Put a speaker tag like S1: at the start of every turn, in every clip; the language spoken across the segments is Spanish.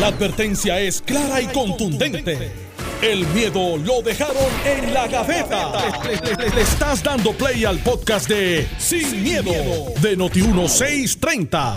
S1: La advertencia es clara y contundente. El miedo lo dejaron en la gaveta. Le, le estás dando play al podcast de Sin, miedo, de Noti1630.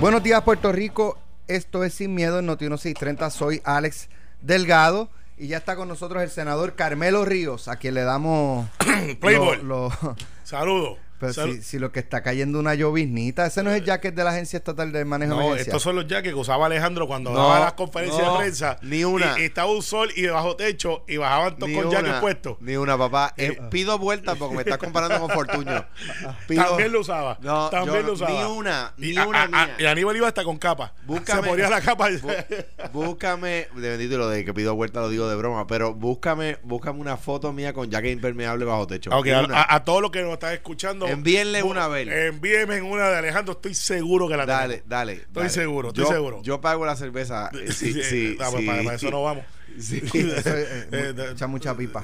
S2: Buenos días, Puerto Rico. Esto es Sin Miedo en Noti1630. Soy Alex Delgado. Y ya está con nosotros el senador Carmelo Ríos, a quien le damos
S3: Playboy.
S2: lo- lo-
S3: Saludos.
S2: Pero si, si lo que está cayendo una lloviznita, ese no es el jacket de la Agencia Estatal de Manejo de
S3: No,
S2: Emergencia.
S3: estos son los jackets que usaba Alejandro cuando
S4: No,
S3: daba las conferencias
S4: no,
S3: de prensa.
S4: ni una.
S3: Y, y estaba un sol y bajo techo y bajaban todos con jackets puestos.
S4: Ni una, papá. Eh, pido vueltas porque me estás comparando con Fortuño. Pido-
S3: También lo usaba.
S4: No,
S3: también
S4: yo
S3: lo usaba.
S4: Ni una,
S3: Y,
S4: ni
S3: a-
S4: una
S3: a- y Aníbal iba hasta con capa.
S4: Búscame-
S3: Se ponía la capa.
S4: Bú- búscame, de bendito y lo de que pido vueltas lo digo de broma, pero búscame, búscame una foto mía con jacket impermeable bajo techo.
S3: A- a todos los que nos están escuchando.
S4: Envíenle una a ver.
S3: Envíenme en una de Alejandro. Estoy seguro que la
S4: Dale,
S3: tenemos.
S4: dale.
S3: Estoy
S4: dale.
S3: seguro, estoy
S4: Yo-
S3: seguro.
S4: Yo pago la cerveza. eh, Sí, sí,
S3: pues
S4: sí.
S3: para, eso no vamos.
S4: Sí.
S2: Eso es, eh,
S3: Eh,
S2: mu-
S3: de-
S2: echa mucha pipa.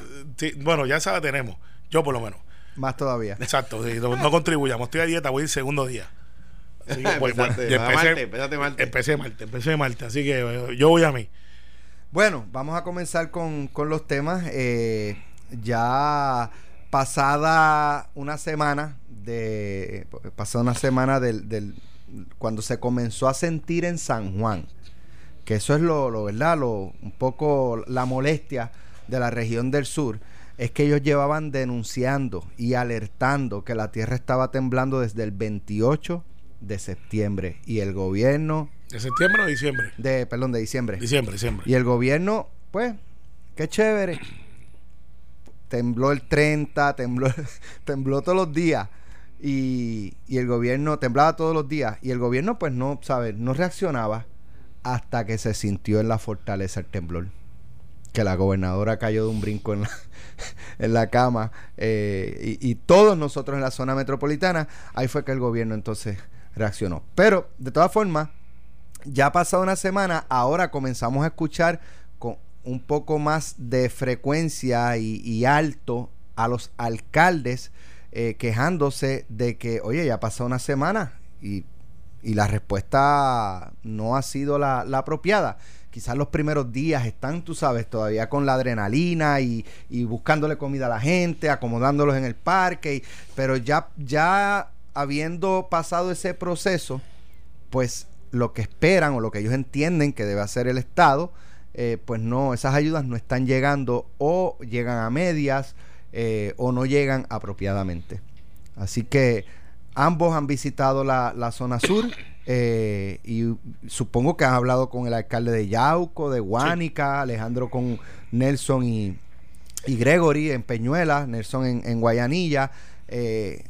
S3: Bueno, ya esa la tenemos. Yo por lo menos.
S2: Más todavía.
S3: Exacto, no, no contribuyamos. Estoy a dieta, voy el segundo día. Así que, pues, bueno,
S4: va martes, empezaste martes.
S3: Empecé martes, empecé martes. Así que eh, yo voy a mí.
S2: Bueno, vamos a comenzar con, con los temas. Eh, ya pasada una semana de pasada una semana del, del- cuando se comenzó a sentir en San Juan, que eso es lo, lo verdad, lo un poco la molestia de la región del sur es que ellos llevaban denunciando y alertando que la tierra estaba temblando desde el 28 de septiembre y el gobierno
S3: ¿De septiembre o diciembre?
S2: de perdón de diciembre
S3: Diciembre, diciembre.
S2: y el gobierno, pues, qué chévere. Tembló el 30, tembló, tembló todos los días. Y, el gobierno temblaba todos los días. Y el gobierno, pues, no, ¿sabes? No reaccionaba hasta que se sintió en la fortaleza el temblor. Que la gobernadora cayó de un brinco en la, en la cama. eh, y, y todos nosotros en la zona metropolitana, ahí fue que el gobierno entonces reaccionó. Pero, de todas formas, ya ha pasado una semana, ahora comenzamos a escuchar un poco más de frecuencia y, alto a los alcaldes eh, quejándose de que, oye, ya pasado una semana y, y la respuesta no ha sido la, la apropiada. Quizás los primeros días están, tú sabes, todavía con la adrenalina y, y buscándole comida a la gente, acomodándolos en el parque, pero ya, ya habiendo pasado ese proceso, pues lo que esperan o lo que ellos entienden que debe hacer el Estado, eh, pues no, esas ayudas no están llegando o llegan a medias eh, o no llegan apropiadamente. Así que ambos han visitado la, la zona sur eh, y supongo que han hablado con el alcalde de Yauco, de Guánica, Alejandro con Nelson y, y Gregory en Peñuela, Nelson en, en Guayanilla. eh,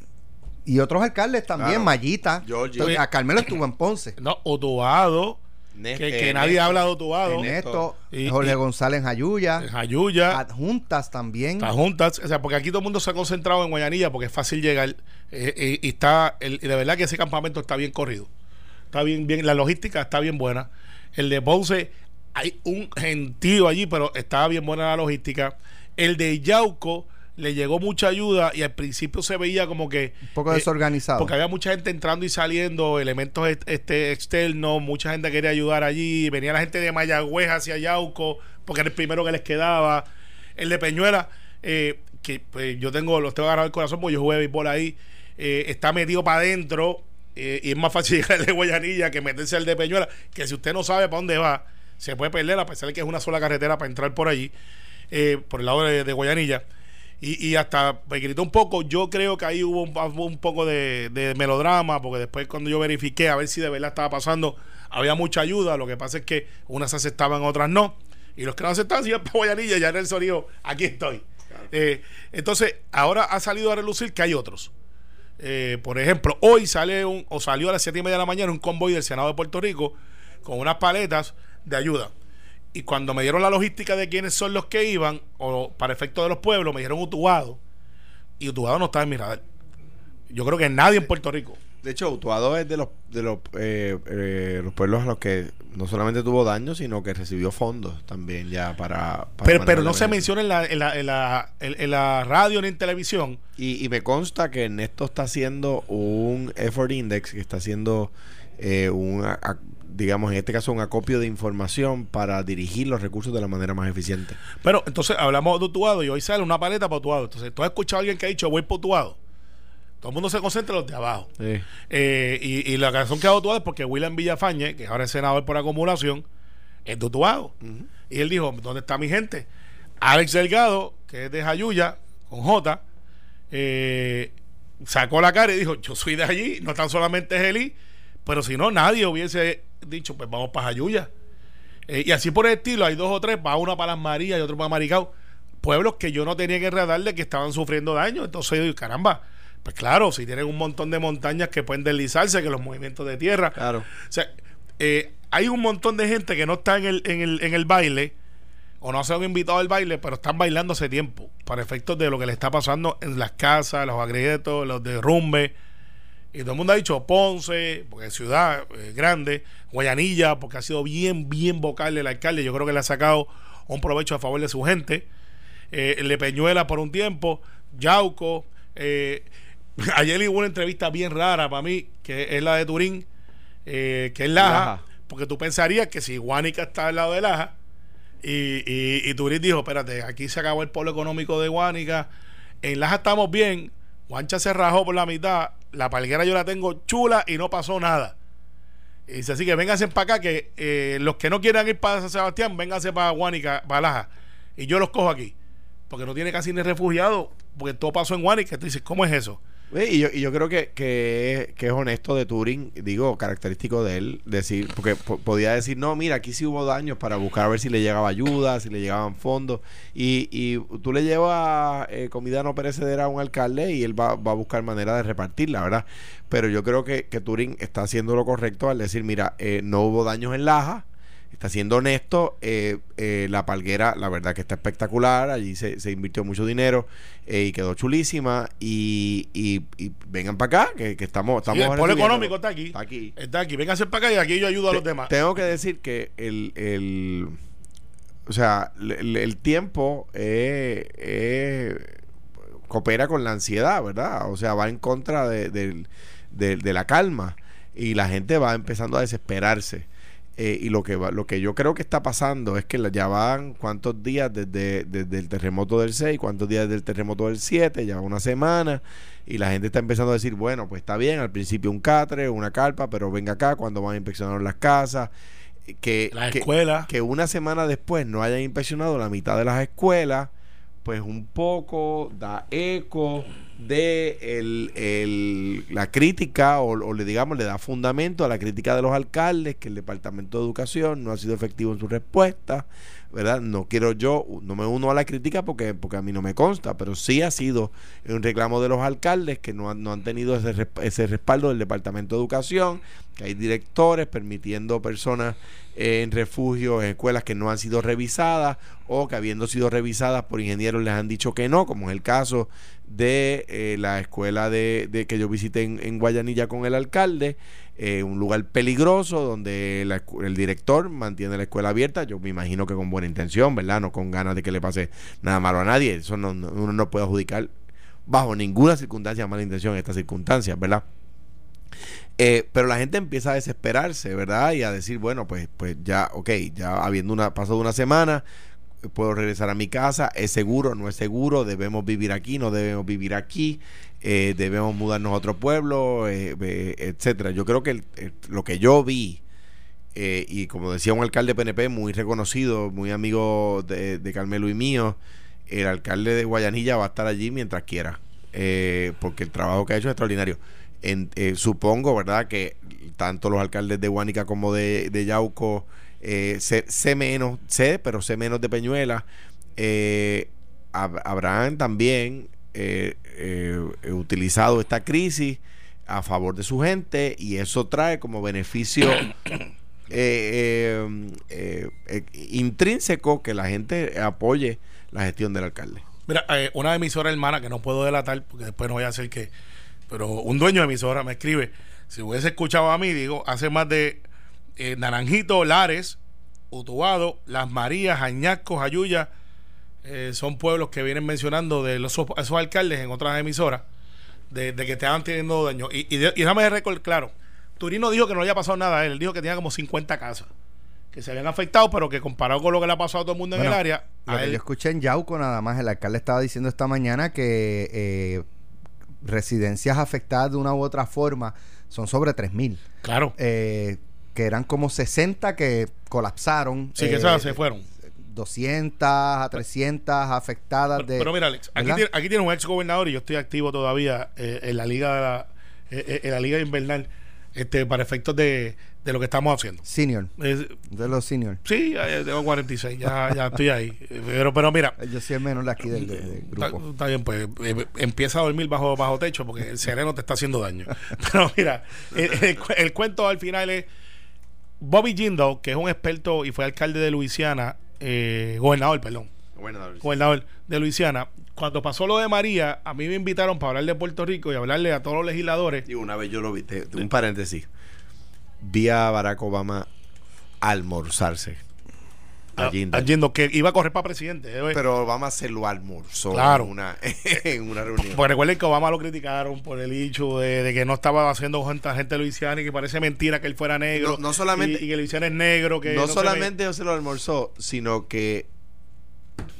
S2: y otros alcaldes también,
S4: Claro.
S2: Mallita.
S4: Georgie.
S2: Entonces, a Carmelo estuvo en Ponce.
S3: No, Otubado, Que,
S4: eh,
S3: que nadie
S4: Néstor.
S3: habla de Otubado.
S2: Ernesto,
S3: Y-
S2: Jorge
S3: y-
S2: González en Jayuya,
S3: Jayuya,
S2: adjuntas también.
S3: las juntas, o sea, porque aquí todo el mundo se ha concentrado en Guayanilla porque es fácil llegar eh, eh, y está, el- y de verdad que ese campamento está bien corrido, está bien, bien, la logística está bien buena. El de Ponce, hay un gentío allí, pero estaba bien buena la logística. El de Yauco le llegó mucha ayuda y al principio se veía como que
S2: Un poco
S3: eh,
S2: desorganizado.
S3: porque había mucha gente entrando y saliendo, elementos est- este, externos, mucha gente quería ayudar allí, venía la gente de Mayagüez hacia Yauco, porque era el primero que les quedaba. El de Peñuela, eh, que pues, yo tengo, los tengo agarrado el corazón porque yo jugué béisbol ahí, eh, está metido para adentro eh, y es más fácil llegar al de Guayanilla que meterse al de Peñuela, que si usted no sabe para dónde va, se puede perder, a pesar de que es una sola carretera para entrar por allí, por el lado de, de Guayanilla. Y, y hasta me gritó un poco. Yo creo que ahí hubo un, un poco de, de melodrama, porque después cuando yo verifiqué a ver si de verdad estaba pasando, había mucha ayuda. Lo que pasa es que unas se aceptaban, otras no. Y los que no aceptaban, iban para Guayanilla. Ya en el sonido, aquí estoy. Eh, entonces, ahora ha salido a relucir que hay otros. Eh, por ejemplo, hoy sale un, o salió a las 7 y media de la mañana un convoy del Senado de Puerto Rico con unas paletas de ayuda. Y cuando me dieron la logística de quiénes son los que iban, o para efecto de los pueblos, me dijeron Utuado. Y Utuado no estaba en mi radar. Yo creo que nadie en Puerto Rico.
S4: De hecho, Utuado es de los de los, eh, eh, los pueblos a los que no solamente tuvo daño, sino que recibió fondos también ya para... para
S3: Pero, pero no se menciona en la, en, la, en, la, en- en la radio ni en televisión.
S4: Y, y me consta que Ernesto está haciendo un effort index, que está haciendo eh, un a- digamos, en este caso, un acopio de información para dirigir los recursos de la manera más eficiente.
S3: Pero entonces hablamos de Utuado y hoy sale una paleta para Utuado. Entonces, tú has escuchado a alguien que ha dicho voy por Utuado. Todo el mundo se concentra en los de abajo. Eh, y, y, la razón que ha Utuado es porque William Villafañe, que ahora es senador por acumulación, es de Utuado. Y él dijo, ¿dónde está mi gente? Alex Delgado, que es de Jayuya, con J, eh, sacó la cara y dijo, yo soy de allí, no tan solamente es Eli, pero si no, nadie hubiese dicho, pues vamos para Jayuya. Eh, y así por el estilo, hay dos o tres, va uno para Las Marías y otro para Maricao, pueblos que yo no tenía que de que estaban sufriendo daño. Entonces yo digo, caramba, pues claro, si tienen un montón de montañas que pueden deslizarse, que los movimientos de tierra.
S4: Claro.
S3: O sea, eh, hay un montón de gente que no está en el, en el, en el baile o no se han invitado al baile, pero están bailando hace tiempo, para efectos de lo que le está pasando en las casas, los agrietos, los derrumbes. Y todo el mundo ha dicho Ponce, porque es ciudad eh, grande, Guayanilla, porque ha sido bien, bien vocal el alcalde. Yo creo que le ha sacado un provecho a favor de su gente. Eh, Le Peñuela por un tiempo, Yauco. Eh, ayer hubo una entrevista bien rara para mí, que es la de Turín, que es Laja, porque tú pensarías que si Guánica está al lado de Laja, y, y, y Turín dijo, espérate, aquí se acabó el polo económico de Guánica, en Laja estamos bien, Guancha se rajó por la mitad, la palguera yo la tengo chula y no pasó nada. Y dice así que vénganse para acá, que eh, los que no quieran ir para San Sebastián, vénganse para Guánica, para Laja. Y yo los cojo aquí. Porque no tiene casi ni refugiado, porque todo pasó en Guánica. Tú dices, ¿cómo es eso?
S4: Y yo, y yo creo que, que, es, honesto de Turing, digo, característico de él, decir, porque podía decir, no, mira, aquí sí hubo daños para buscar a ver si le llegaba ayuda, si le llegaban fondos, y, y tú le llevas eh, comida no perecedera a un alcalde y él va, va, a buscar manera de repartirla, ¿verdad? Pero yo creo que, que Turing está haciendo lo correcto al decir, mira, eh, no hubo daños en Laja, está siendo honesto. Eh, eh, la palguera, la verdad que está espectacular. Allí se, se invirtió mucho dinero eh, y quedó chulísima. Y, y, y vengan para acá, que, que, estamos. estamos
S3: sí, el polo económico está aquí.
S4: Está aquí.
S3: Está aquí. Vénganse para acá y aquí yo ayudo a los demás.
S4: Tengo que decir que el. el o sea, el, el tiempo coopera con la ansiedad, ¿verdad? O sea, va en contra de, de, de, de la calma y la gente va empezando a desesperarse. Eh, y lo que va, lo que yo creo que está pasando es que ya van cuántos días desde, desde el terremoto del 6, cuántos días desde el terremoto del 7, ya una semana, y la gente está empezando a decir, bueno, pues está bien, al principio un catre, una carpa, pero venga acá cuando van a inspeccionar las casas. Que,
S3: la
S4: que,
S3: escuela.
S4: que una semana después no hayan inspeccionado la mitad de las escuelas, pues un poco da eco de el, el, la crítica o, o, le digamos le da fundamento a la crítica de los alcaldes que el departamento de educación no ha sido efectivo en su respuesta verdad no quiero yo no me uno a la crítica porque porque a mí no me consta pero sí ha sido un reclamo de los alcaldes que no han, no han tenido ese, ese respaldo del departamento de educación que hay directores permitiendo personas en refugio en escuelas que no han sido revisadas o que habiendo sido revisadas por ingenieros les han dicho que no como es el caso de eh, la escuela de, que yo visité en, Guayanilla con el alcalde, eh, un lugar peligroso donde el director mantiene la escuela abierta, yo me imagino que con buena intención, ¿verdad? No con ganas de que le pase nada malo a nadie, eso no, no, uno no puede adjudicar bajo ninguna circunstancia mala intención en estas circunstancias, ¿verdad? Eh, pero la gente empieza a desesperarse, ¿verdad? Y a decir, bueno, pues, pues ya, ok, ya habiendo una, pasado una semana, puedo regresar a mi casa, es seguro, no es seguro, debemos vivir aquí, no debemos vivir aquí, eh, debemos mudarnos a otro pueblo, eh, eh, etcétera. Yo creo que el, lo que yo vi, eh, y como decía un alcalde PNP muy reconocido, muy amigo de, Carmelo y mío, el alcalde de Guayanilla va a estar allí mientras quiera, eh, porque el trabajo que ha hecho es extraordinario. En, supongo, ¿verdad?, que tanto los alcaldes de Guánica como de, de Yauco, eh, sé, sé, menos, sé, pero sé menos de Peñuela. Eh, hab, habrán también eh, eh, utilizado esta crisis a favor de su gente y eso trae como beneficio eh, intrínseco que la gente apoye la gestión del alcalde.
S3: Mira, una emisora hermana que no puedo delatar porque después no voy a hacer que, pero un dueño de emisora me escribe, si hubiese escuchado a mí, digo, hace más de eh, Naranjito, Lares, Utuado, Las Marías, Añasco, Jayuya, eh, son pueblos que vienen mencionando de los, esos alcaldes en otras emisoras, de, de que estaban teniendo daño. Y, y, y déjame récord claro, Turino dijo que no le había pasado nada a él. Él dijo que tenía como 50 casas que se habían afectado, pero que comparado con lo que le ha pasado a todo el mundo en el área,
S2: Lo
S3: a
S2: que
S3: él-
S2: yo escuché en Yauco nada más, el alcalde estaba diciendo esta mañana que eh, residencias afectadas de una u otra forma son sobre 3.000.
S3: claro,
S2: Eh, que eran como 60 que colapsaron.
S3: sí que
S2: eh,
S3: esas se fueron.
S2: 200 a 300 afectadas
S3: Pero,
S2: de...
S3: pero mira, Alex, aquí tiene, aquí tiene un ex gobernador y yo estoy activo todavía eh, en la liga de la, eh, en la liga invernal este, para efectos de, de lo que estamos haciendo.
S2: Senior,
S3: Es-
S2: de los senior.
S3: sí, ya- tengo 46, ya, ya estoy ahí. Pero, pero mira,
S2: Yo soy el menor de aquí del, grupo.
S3: está bien, pues eh, empieza a dormir bajo, bajo techo porque el sereno te está haciendo daño. Pero mira, el, el cuento al final es Bobby Jindal, que es un experto y fue alcalde de Luisiana, eh, gobernador, perdón,
S4: Bueno,
S3: gobernador de Luisiana. Cuando pasó lo de María, a mí me invitaron para hablar de Puerto Rico y hablarle a todos los legisladores.
S4: Digo, una vez yo lo vi, te- un paréntesis. Vi a Barack Obama almorzarse.
S3: A-
S4: A Jindal.
S3: a Jindal, que iba a correr para presidente. eh,
S4: Pero Obama se lo almorzó
S3: Claro.
S4: en, una, en una reunión.
S3: Porque recuerden que Obama lo criticaron por el hecho de, de que no estaba haciendo gente, gente de Luisiana y que parece mentira que él fuera negro.
S4: No- no solamente-
S3: Y, y que Luisiana es negro. Que
S4: no
S3: se
S4: solamente se lo almorzó, sino que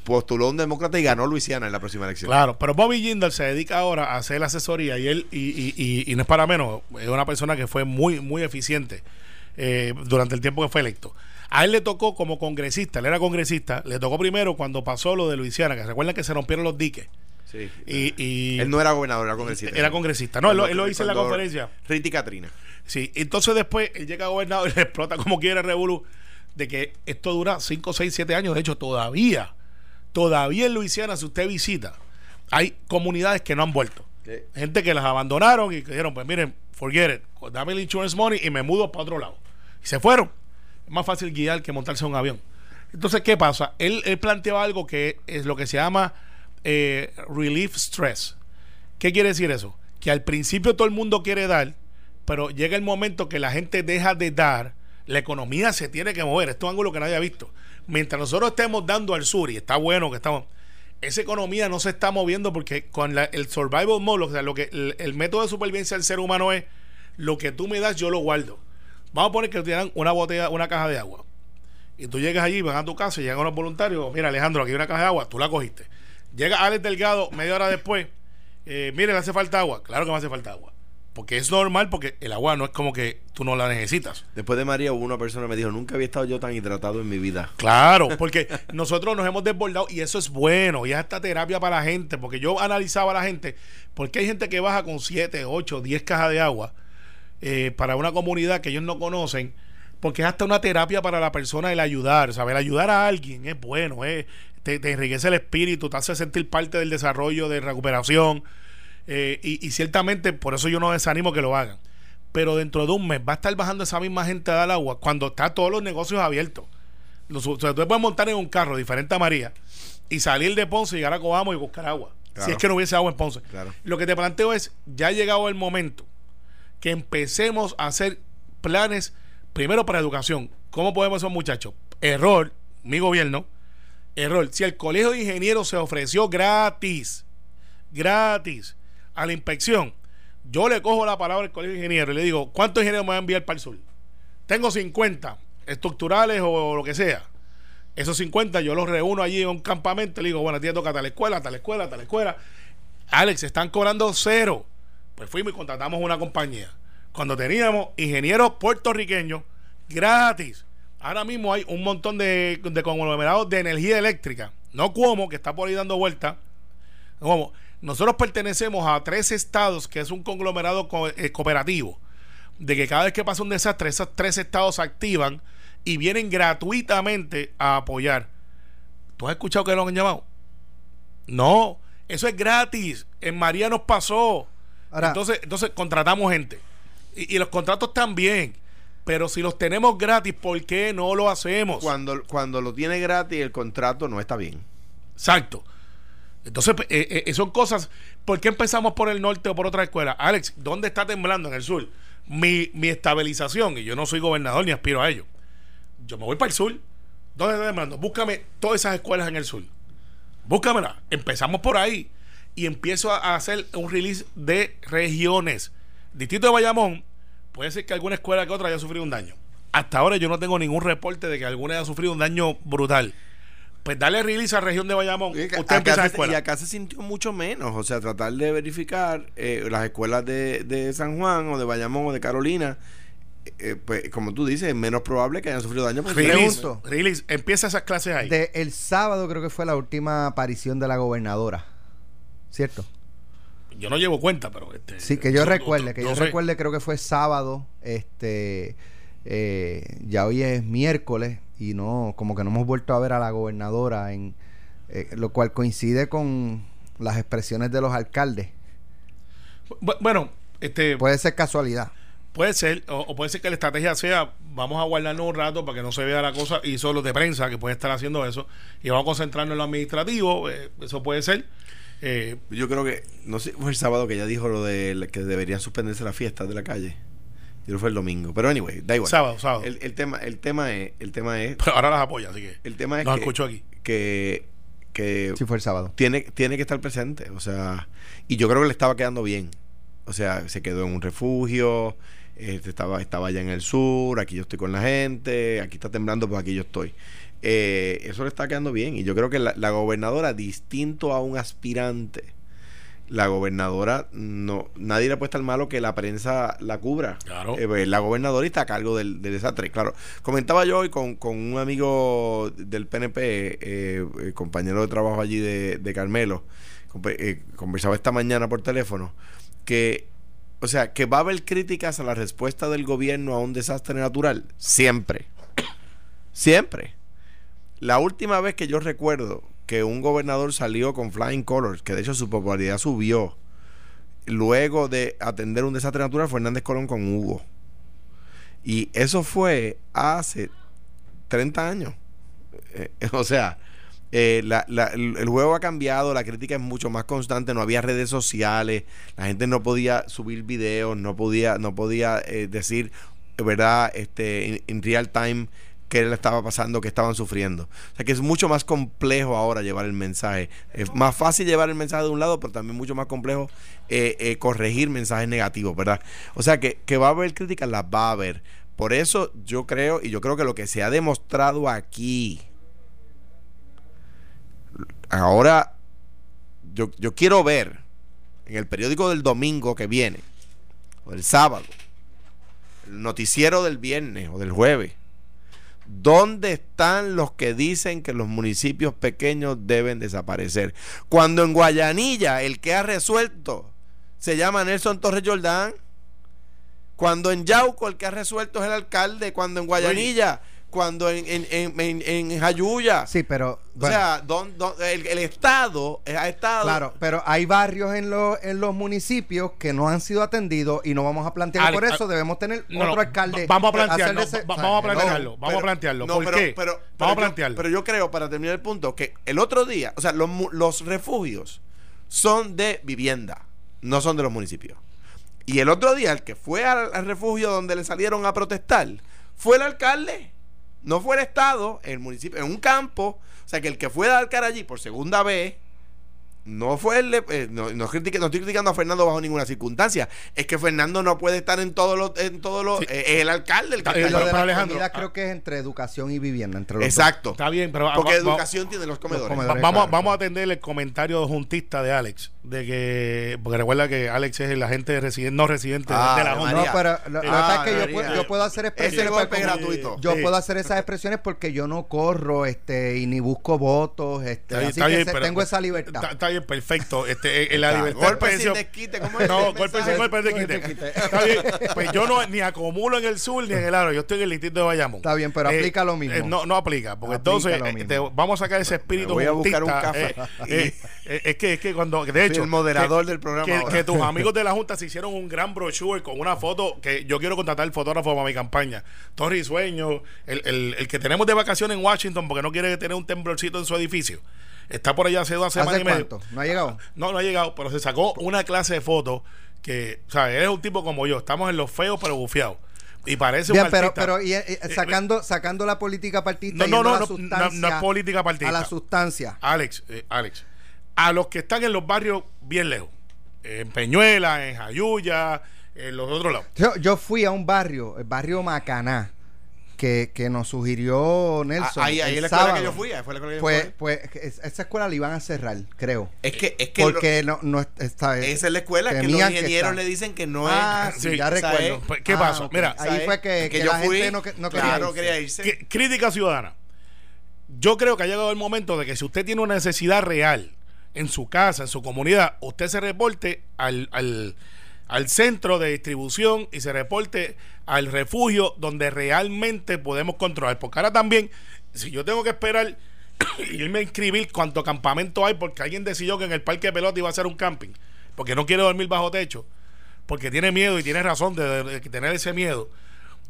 S4: postuló un demócrata y ganó Luisiana en la próxima elección.
S3: Claro, pero Bobby Jindal se dedica ahora a hacer la asesoría y él, y, y- y- y no es para menos, es una persona que fue muy, muy eficiente eh, durante el tiempo que fue electo. A él le tocó como congresista, él era congresista, le tocó primero cuando pasó lo de Luisiana, que recuerdan que se rompieron los diques.
S4: Sí.
S3: Y, y
S4: Él no era gobernador, era congresista.
S3: Era congresista. No, él lo- él lo hizo en la conferencia.
S4: Rita y Katrina.
S3: Sí, entonces después él llega a gobernador y le explota como quiere Revolu de que esto dura 5, 6, 7 años. De hecho, todavía, todavía en Luisiana, si usted visita, hay comunidades que no han vuelto. Gente que las abandonaron y que dijeron, pues miren, forget it, dame el insurance money y me mudo para otro lado. Y se fueron. Es más fácil guiar que montarse en un avión. Entonces, ¿qué pasa? Él, él algo que es lo que se llama eh, relief stress. ¿Qué quiere decir eso? Que al principio todo el mundo quiere dar, pero llega el momento que la gente deja de dar, la economía se tiene que mover. Esto es un ángulo que nadie ha visto. Mientras nosotros estemos dando al sur, y está bueno que estamos, esa economía no se está moviendo porque con la- el survival mode, o sea, lo que el método de supervivencia del ser humano es lo que tú me das, yo lo guardo. Vamos a poner que te dan una botella, una caja de agua. Y tú llegas allí, vas a tu casa y llegan unos voluntarios. Mira, Alejandro, aquí hay una caja de agua, tú la cogiste. Llega Alex Delgado media hora después. Eh, mire, le hace falta agua. Claro que me hace falta agua. Porque es normal, porque el agua no es como que tú no la necesitas.
S4: Después de María hubo una persona que me dijo, nunca había estado yo tan hidratado en mi vida.
S3: Claro, porque nosotros nos hemos desbordado y eso es bueno. Y es hasta terapia para la gente. Porque yo analizaba a la gente, porque hay gente que baja con 7, 8, 10 cajas de agua eh, para una comunidad que ellos no conocen. Porque es hasta una terapia para la persona el ayudar. Saber ayudar a alguien es bueno, es, te, te enriquece el espíritu, te hace sentir parte del desarrollo, de recuperación. eh, y, y ciertamente por eso yo no desanimo que lo hagan. Pero dentro de un mes va a estar bajando esa misma gente a dar agua cuando está todos los negocios abiertos. Los, o sea, tú puedes montar en un carro diferente a María y salir de Ponce, llegar a Coamo y buscar agua.
S4: Claro.
S3: Si es que no hubiese agua en Ponce.
S4: Claro.
S3: Lo que te planteo es, ya ha llegado el momento que empecemos a hacer planes, primero para educación. ¿Cómo podemos ser muchachos? Error, mi gobierno, error. Si el colegio de ingenieros se ofreció gratis, gratis, a la inspección, yo le cojo la palabra al colegio de ingenieros y le digo, ¿cuántos ingenieros me van a enviar para el sur? Tengo 50, estructurales o lo que sea. Esos 50 yo los reúno allí en un campamento y le digo, bueno, a ti toca tal escuela, tal escuela, tal escuela. Alex, están cobrando cero. Pues fuimos y contratamos una compañía. Cuando teníamos ingenieros puertorriqueños gratis. Ahora mismo hay un montón de, conglomerados de energía eléctrica. No como, que está por ahí dando vuelta. Como nosotros pertenecemos a tres estados, que es un conglomerado co- eh, cooperativo. De que cada vez que pasa un desastre, esos tres estados activan y vienen gratuitamente a apoyar. ¿Tú has escuchado que lo han llamado? No, eso es gratis. En María nos pasó.
S2: Ahora-
S3: entonces, entonces contratamos gente. Y, y los contratos también. Pero si los tenemos gratis, ¿por qué no lo hacemos?
S4: Cuando, cuando lo tiene gratis, el contrato no está bien.
S3: Exacto. Entonces, pues, eh, eh, son cosas. ¿Por qué empezamos por el norte o por otra escuela? Alex, ¿dónde está temblando en el sur? Mi, mi estabilización, y yo no soy gobernador ni aspiro a ello. Yo me voy para el sur. ¿Dónde está temblando? Búscame todas esas escuelas en el sur. Búscamela. Empezamos por ahí. Y empiezo a, hacer un release de regiones. Distrito de Bayamón, puede ser que alguna escuela que otra haya sufrido un daño. Hasta ahora yo no tengo ningún reporte de que alguna haya sufrido un daño brutal. Pues dale release a la región de Bayamón.
S4: Y
S3: Usted
S4: acá
S3: empieza la
S4: se-
S3: escuela.
S4: y acá se sintió mucho menos. O sea, tratar de verificar eh, las escuelas de, de San Juan o de Bayamón o de Carolina, eh, pues como tú dices, es menos probable que hayan sufrido daño. porque-
S3: Release, release, empieza esas clases ahí.
S2: De el sábado creo que fue la última aparición de la gobernadora. ¿Cierto?
S3: Yo no llevo cuenta, pero este,
S2: Sí, que yo recuerde, que yo recuerde creo que fue sábado, este, eh, ya hoy es miércoles y no, como que no hemos vuelto a ver a la gobernadora en, eh, lo cual coincide con las expresiones de los alcaldes.
S3: Bu- Bueno, este,
S2: Puede ser casualidad.
S3: Puede ser, o, o puede ser que la estrategia sea, vamos a guardarnos un rato para que no se vea la cosa, y solo de prensa que puede estar haciendo eso, y vamos a concentrarnos en lo administrativo, eh, eso puede ser. Eh,
S4: Yo creo que, no sé, fue el sábado que ella dijo lo de que deberían suspenderse las fiestas de la calle. Yo creo que fue el domingo. Pero anyway, da igual.
S3: Sábado, sábado.
S4: El, el tema, el tema es, el tema es,
S3: pero ahora las apoya, así que
S4: el tema es
S3: nos
S4: que,
S3: escuchó aquí.
S4: que, que
S2: Sí, fue el sábado.
S4: tiene, tiene que estar presente. O sea, y yo creo que le estaba quedando bien. O sea, se quedó en un refugio, este, estaba, estaba allá en el sur, aquí yo estoy con la gente, aquí está temblando, pues aquí yo estoy. Eh, eso le está quedando bien. Y yo creo que la, la gobernadora, distinto a un aspirante, la gobernadora, no nadie le puede estar malo que la prensa la cubra.
S3: Claro.
S4: Eh, pues, la gobernadora está a cargo del, del desastre. Claro, comentaba yo hoy con, con un amigo del PNP, eh, eh, compañero de trabajo allí de, de Carmelo, conversaba esta mañana por teléfono, que, o sea, que va a haber críticas a la respuesta del gobierno a un desastre natural. Siempre. Siempre. La última vez que yo recuerdo que un gobernador salió con flying colors, que de hecho su popularidad subió, luego de atender un desastre natural, fue Hernández Colón con Hugo. Y eso fue hace 30 años. Eh, o sea, eh, el juego ha cambiado, la crítica es mucho más constante, no había redes sociales, la gente no podía subir videos, no podía, no podía eh, decir, ¿verdad? Este, en real time qué le estaba pasando, qué estaban sufriendo. O sea que es mucho más complejo ahora llevar el mensaje. Es más fácil llevar el mensaje de un lado, pero también mucho más complejo eh, eh, corregir mensajes negativos, ¿verdad? O sea que, que va a haber críticas, las va a haber. Por eso yo creo, y yo creo que lo que se ha demostrado aquí, ahora yo, yo quiero ver en el periódico del domingo que viene, o del sábado, el noticiero del viernes o del jueves, ¿Dónde están los que dicen que los municipios pequeños deben desaparecer? Cuando en Guayanilla el que ha resuelto se llama Nelson Torres Jordán. Cuando en Yauco el que ha resuelto es el alcalde. Cuando en Guayanilla. Cuando en, en, en, en- en Jayuya.
S2: Sí, pero
S4: o sea, don- don- el, el Estado ha estado.
S2: claro, pero hay barrios en los en los municipios que no han sido atendidos y no vamos a plantear
S3: Ale,
S2: por eso debemos tener
S3: No,
S2: otro alcalde.
S3: va- vamos a plantearlo,
S2: ese-
S3: va- vamos a plantearlo, vamos
S4: Pero-
S3: a plantearlo.
S4: no,
S3: ¿Por
S4: pero-
S3: qué?
S4: pero-
S3: vamos
S4: pero
S3: a
S4: yo-
S3: plantearlo.
S4: pero yo creo, para terminar el punto, que el otro día, o sea, los, mu- los refugios son de vivienda, no son de los municipios. Y el otro día, el que fue al, al refugio donde le salieron a protestar, fue el alcalde. No fue el Estado, el municipio, en un campo. O sea, que el que fue a alcar allí por segunda vez, no fue el. eh, no, no critique- no estoy criticando a Fernando bajo ninguna circunstancia. Es que Fernando no puede estar en todos los. En todos los
S3: Sí.
S4: eh, es el alcalde el que
S3: Está-
S4: está
S2: lo de la
S3: Alejandro,
S2: comida
S3: ah.
S2: creo que es entre educación y vivienda. Entre los dos.
S4: Exacto.
S3: Está bien, pero
S4: Porque
S3: va- va-
S4: educación tiene los comedores.
S2: comedores.
S3: Va- vamos,
S2: claro,
S3: vamos a atender el comentario juntista de Alex, de que, porque recuerda que Alex es el agente residente, no residente
S4: Ah,
S3: de la
S4: de
S3: Junta.
S2: No, pero lo, lo que
S4: Ah,
S2: que yo
S4: María.
S2: puedo, yo puedo hacer expresiones.
S4: golpe
S2: como-
S4: gratuito.
S2: Yo
S3: Sí.
S2: puedo hacer esas expresiones porque yo no corro este y ni busco votos. Este,
S3: bien,
S2: así
S3: está
S2: que
S3: bien,
S2: se-
S3: pero-
S2: tengo esa libertad.
S3: Está, perfecto. Este, en la
S4: Ah,
S3: libertad
S4: golpe
S3: de
S4: sin
S3: expresión-
S4: desquite, ¿cómo es
S3: No, golpe sin golpe de quite. Está bien. Pues yo no ni acumulo en el sur ni en el aro. Yo estoy en el distrito de Bayamón.
S2: Está bien, pero aplica lo mismo.
S3: no, no aplica. Porque entonces eh, vamos a sacar ese espíritu.
S4: Voy a buscar un café.
S3: eh, eh, es que es que cuando. De hecho.
S4: el moderador del programa
S3: que tus amigos de la Junta se hicieron un gran brochure con una foto que yo quiero contratar el fotógrafo para mi campaña. Torri Sueño, el, el, el que tenemos de vacaciones en Washington porque no quiere tener un temblorcito en su edificio. Está por allá hace dos semanas
S2: ¿Hace
S3: y medio.
S2: ¿No ha llegado?
S3: No, no ha llegado, pero se sacó una clase de fotos que, o sea, él es un tipo como yo. Estamos en los feos pero bufiados. Y parece
S2: Bien,
S3: un
S2: pero,
S3: artista.
S2: pero y, eh, sacando, sacando la política partista
S3: No, no, no, no, no, no es política partista.
S2: A la sustancia.
S3: Alex, eh, Alex, a los que están en los barrios bien lejos, en Peñuela, en Jayuya, en los otros lados.
S2: Yo, yo fui a un barrio, el barrio Macaná, que, que nos sugirió Nelson.
S4: Ah, ahí, ahí
S2: el
S4: la escuela
S2: sábado.
S4: que yo fui, ahí fue la escuela que yo
S2: Pues,
S4: fui.
S2: pues es- esa escuela la iban a cerrar, creo.
S4: Es que, es que
S2: Porque no, no est- está,
S4: lo- esa es la escuela que los
S2: que
S4: ingenieros le dicen que no
S2: ah,
S4: es.
S2: sí,
S3: sí,
S2: ya recuerdo.
S4: es-
S3: Pues, ¿qué
S2: Ah,
S3: pasó?
S2: ok.
S3: Mira,
S2: ahí
S4: ¿sabes?
S2: fue que, que
S4: yo
S2: la
S4: fui,
S2: gente no, que- no quería
S4: claro,
S2: irse.
S4: quería irse.
S3: ¿Qué- Crítica ciudadana. Yo creo que ha llegado el momento de que si usted tiene una necesidad real en su casa, en su comunidad, usted se reporte al, al, al centro de distribución y se reporte al refugio donde realmente podemos controlar. Porque ahora también, si yo tengo que esperar y irme a inscribir cuánto campamento hay porque alguien decidió que en el parque de pelota iba a hacer un camping, porque no quiere dormir bajo techo, porque tiene miedo y tiene razón de, de- de tener ese miedo.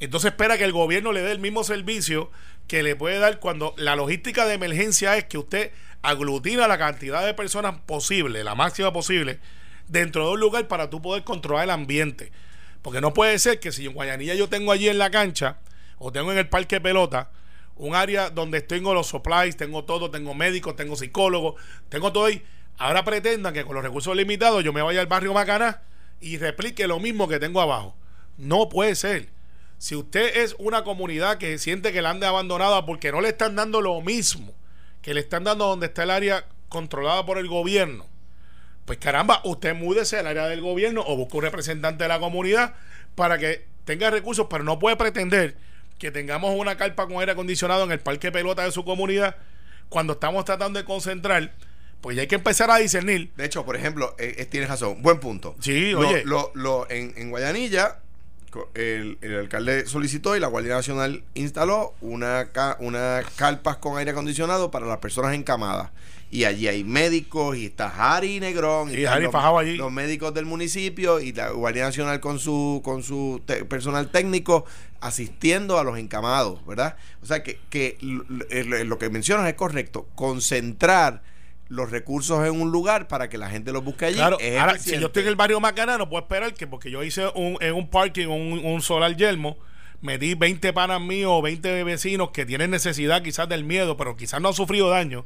S3: Entonces espera que el gobierno le dé el mismo servicio que le puede dar cuando la logística de emergencia es que usted aglutina la cantidad de personas posible, la máxima posible, dentro de un lugar para tú poder controlar el ambiente. Porque no puede ser que si en Guayanilla yo tengo allí en la cancha o tengo en el parque pelota un área donde tengo los supplies, tengo todo, tengo médicos, tengo psicólogos, tengo todo ahí. Ahora pretendan que con los recursos limitados yo me vaya al barrio Macaná y replique lo mismo que tengo abajo. No puede ser. Si usted es una comunidad que siente que la han abandonada porque no le están dando lo mismo que le están dando donde está el área controlada por el gobierno, pues caramba, usted múdese al área del gobierno o busque un representante de la comunidad para que tenga recursos, pero no puede pretender que tengamos una carpa con aire acondicionado en el parque pelota de su comunidad cuando estamos tratando de concentrar, pues ya hay que empezar a discernir.
S4: De hecho, por ejemplo, eh, eh, tienes razón, buen punto.
S3: Sí,
S4: Lo-
S3: oye.
S4: Lo, lo- en, en Guayanilla, el, el alcalde solicitó y la Guardia Nacional instaló una, ca- una carpas con aire acondicionado para las personas encamadas. Y allí hay médicos y está Harry Negrón y están
S3: Harry
S4: los,
S3: allí.
S4: los médicos del municipio y la Guardia Nacional con su con su te- personal técnico asistiendo a los encamados, ¿verdad? O sea que, que lo, que mencionas es correcto, concentrar los recursos en un lugar para que la gente los busque allí.
S3: Claro,
S4: es
S3: ahora, si yo estoy en el barrio Macarena, no puedo esperar que, porque yo hice un, en un parking un, un solar yelmo, me di 20 panas míos o 20 vecinos que tienen necesidad quizás del miedo, pero quizás no han sufrido daño.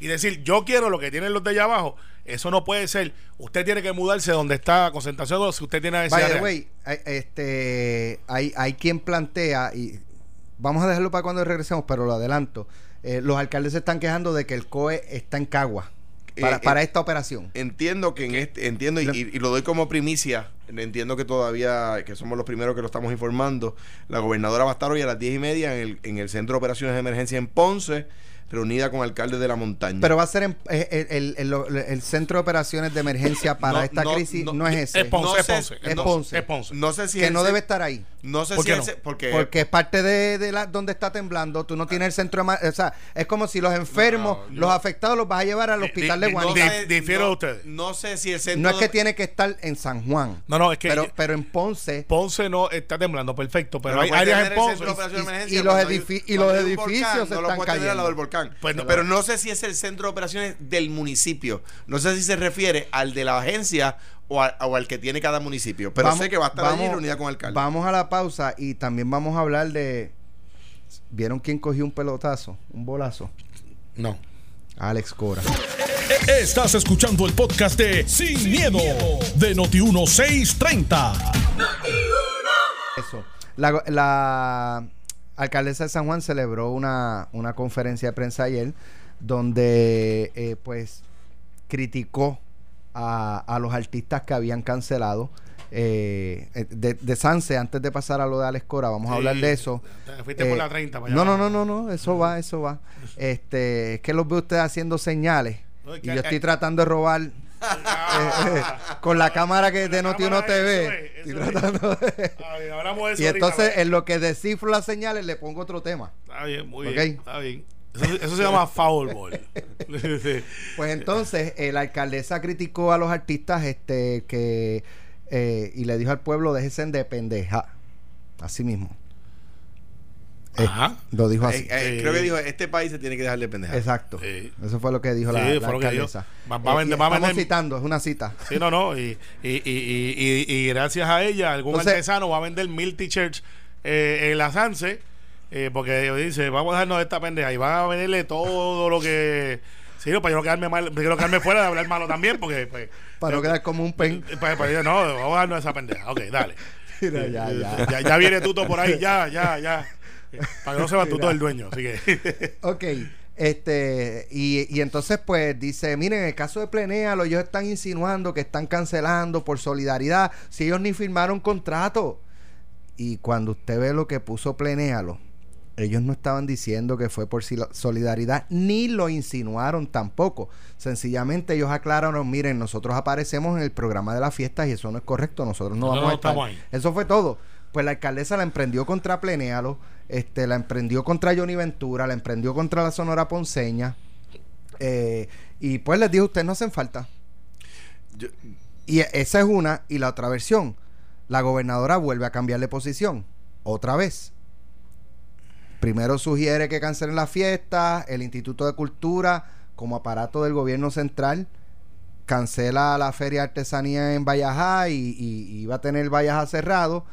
S3: Y decir, yo quiero lo que tienen los de allá abajo, eso no puede ser. Usted tiene que mudarse donde está la concentración si usted tiene necesidad.
S2: By the way, hay- este, hay, hay quien plantea, y vamos a dejarlo para cuando regresemos, pero lo adelanto. eh, los alcaldes se están quejando de que el COE está en Cagua para,
S4: Eh,
S2: para
S4: eh,
S2: esta operación.
S4: Entiendo que en este, entiendo y, y- y lo doy como primicia, entiendo que todavía, que somos los primeros que lo estamos informando, la gobernadora va a estar hoy a las diez y media en el, en el Centro de Operaciones de Emergencia en Ponce, reunida con alcaldes de la montaña.
S2: Pero va a ser en- eh, el, el- el- el centro de operaciones de emergencia para
S4: No,
S2: esta
S4: no,
S2: crisis no,
S4: no,
S2: es ese.
S3: Es Ponce,
S4: No
S3: es
S4: sé-
S3: Ponce.
S2: es
S3: no,
S2: Ponce.
S3: Es Ponce.
S4: no sé si
S2: que no debe estar ahí.
S4: No sé
S3: ¿Por
S4: si
S3: qué
S4: el
S3: no?
S4: ce- porque,
S2: Porque es parte de, de la, donde está temblando. Tú no tienes el centro de... O sea, es como si los enfermos,
S4: No, no.
S2: los afectados los vas a llevar al hospital de
S4: no
S2: Guanica.
S3: difiero de ustedes.
S4: No sé si el centro
S2: No es que
S4: de-
S2: tiene que estar en San Juan.
S3: No, no, es que
S2: pero,
S3: yo-
S2: pero en Ponce...
S3: Ponce no está temblando, perfecto, pero, hay áreas
S4: tener
S3: en
S4: el
S3: Ponce.
S4: centro de operaciones de
S2: y-
S4: emergencia
S2: y los edifi- y los edificios
S4: volcán,
S2: se están
S4: puede tener al lado del
S2: cayendo.
S4: Volcán.
S3: Pues no.
S4: pero no sé si es el centro de operaciones del municipio. No sé si se refiere al de la agencia o, a- o al que tiene cada municipio. Pero
S2: Vamos-
S4: sé que va a estar allí
S2: vamos-
S4: reunida con el alcalde.
S2: Vamos a la pausa y también vamos a hablar de... ¿Vieron quién cogió un pelotazo? Un bolazo.
S3: No.
S2: Alex Cora.
S1: Estás escuchando el podcast de Sin, miedo, de Noti1630.
S2: Eso. La, la alcaldesa de San Juan celebró una, una conferencia de prensa ayer donde eh, pues criticó a, a los artistas que habían cancelado. eh, eh, de, de Sanse, antes de pasar a lo de Alex Cora, vamos a hablar de eso.
S3: te fuiste por la 30 para allá
S2: no, no, no, no, no, eso va, eso va. Este, es que los veo ustedes haciendo señales
S3: No,
S2: y yo estoy
S3: eh,
S2: tratando de robar eh, eh, con la cámara que de Noti Uno TV.
S3: eso es,
S2: Estoy
S3: eso es.
S2: tratando de-
S3: A ver, hablamos de eso
S2: y entonces en lo que descifro las señales le pongo otro tema.
S3: Está bien, muy
S2: Ok.
S3: bien. Está bien. Eso, eso se llama foul ball.
S2: Pues entonces eh, la alcaldesa criticó a los artistas este que eh, y le dijo al pueblo déjense de pendeja. Así mismo. Eh,
S3: Ajá.
S2: lo dijo
S4: Eh,
S2: así.
S4: eh, creo que dijo, este país se tiene que dejar de pendejar.
S2: Exacto. Eso fue lo que dijo
S3: Sí,
S2: la, la
S3: fue lo que dijo.
S2: alcaldesa.
S3: Va- va a
S2: Eh,
S3: vender- va a
S2: estamos citando, es una cita.
S3: Sí, no, no. Y, y, y, y, y- y gracias a ella, algún
S2: Entonces-
S3: artesano va a vender mil t-shirts eh, en la Sanse. eh, porque dice, vamos a dejarnos de esta pendeja. Y van a venderle todo lo que. Sí, para yo no quedarme mal, quiero quedarme fuera de hablar malo también, porque pues,
S2: Para no quedar como un pen.
S3: pues, pues, no, vamos a darnos esa pendeja. Ok, dale.
S2: Mira, ya, ya.
S3: Ya, ya viene Tuto por ahí, ya, ya, ya. Para que no se va Tuto el dueño, así que.
S2: Ok. Este, y, y entonces, pues dice: Miren, en el caso de Plenéalo, ellos están insinuando que están cancelando por solidaridad. Si ellos ni firmaron contrato. Y cuando usted ve lo que puso Plenéalo, ellos no estaban diciendo que fue por solidaridad, ni lo insinuaron tampoco. Sencillamente ellos aclararon, miren, nosotros aparecemos en el programa de las fiestas y eso no es correcto, nosotros no vamos a
S3: no
S2: estar.
S3: estamos ahí.
S2: Eso fue todo. Pues la alcaldesa la emprendió contra Plenéalo, este, la emprendió contra Johnny Ventura, la emprendió contra la Sonora Ponceña. eh, y pues les dijo, ustedes no hacen falta.
S4: Yo-
S2: Y e- esa es una. Y la otra versión, la gobernadora vuelve a cambiar de posición. Otra vez. Primero sugiere que cancelen las fiestas, el Instituto de Cultura, como aparato del gobierno central, cancela la Feria de Artesanía en Vallajá y, y, y va a tener Vallajá cerrado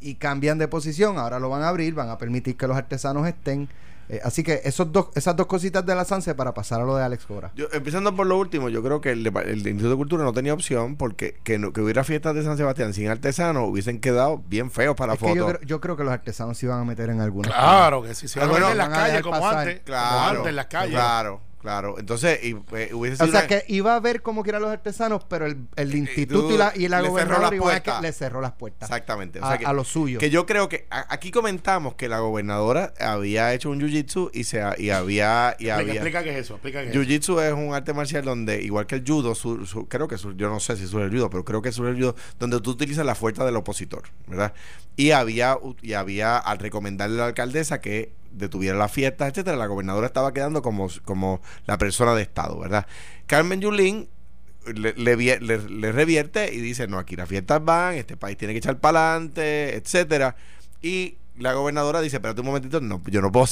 S2: y cambian de posición, ahora lo van a abrir, van a permitir que los artesanos estén. Eh, así que esos dos, esas dos cositas de la SANSE para pasar a lo de Alex Cora.
S4: Yo, empezando por lo último, yo creo que el, el Instituto de Cultura no tenía opción porque que, no- que hubiera fiestas de San Sebastián sin artesanos hubiesen quedado bien feos para
S2: Es que yo,
S4: fotos.
S2: creo, yo creo que los artesanos se iban a meter en alguna.
S3: Claro que sí, se
S2: Ah,
S3: van a meter en las calles como
S2: pasar.
S3: antes. Como
S4: Claro,
S3: antes en las calles.
S4: claro, claro. Entonces, y, pues, hubiese
S2: O
S4: sido
S2: sea
S4: una-
S2: que iba a ver como quieran los artesanos, pero el, el instituto
S4: tú
S2: y la, y la
S4: le cerró
S2: gobernadora
S4: las
S2: iban a que
S4: puertas.
S2: le cerró las puertas.
S4: Exactamente. O
S2: A,
S4: sea que,
S2: a lo suyo.
S4: que yo creo que a- aquí comentamos que la gobernadora había hecho un jiu-jitsu y, se, y había... Y
S3: Explica,
S4: había
S3: explica qué es eso, explica qué es eso.
S4: Jiu-Jitsu es un arte marcial donde, igual que el judo, su- su- creo que su- yo no sé si surge el judo, pero creo que surge el judo, donde tú utilizas la fuerza del opositor, ¿verdad? Y había, y había al recomendarle a la alcaldesa que detuviera las fiestas, etcétera, la gobernadora estaba quedando como, como la persona de Estado, ¿verdad? Carmen Yulín le, le vie- le- le revierte y dice, no, aquí las fiestas van, este país tiene que echar para adelante, etcétera. Y la gobernadora dice, espérate un momentito, no, yo no puedo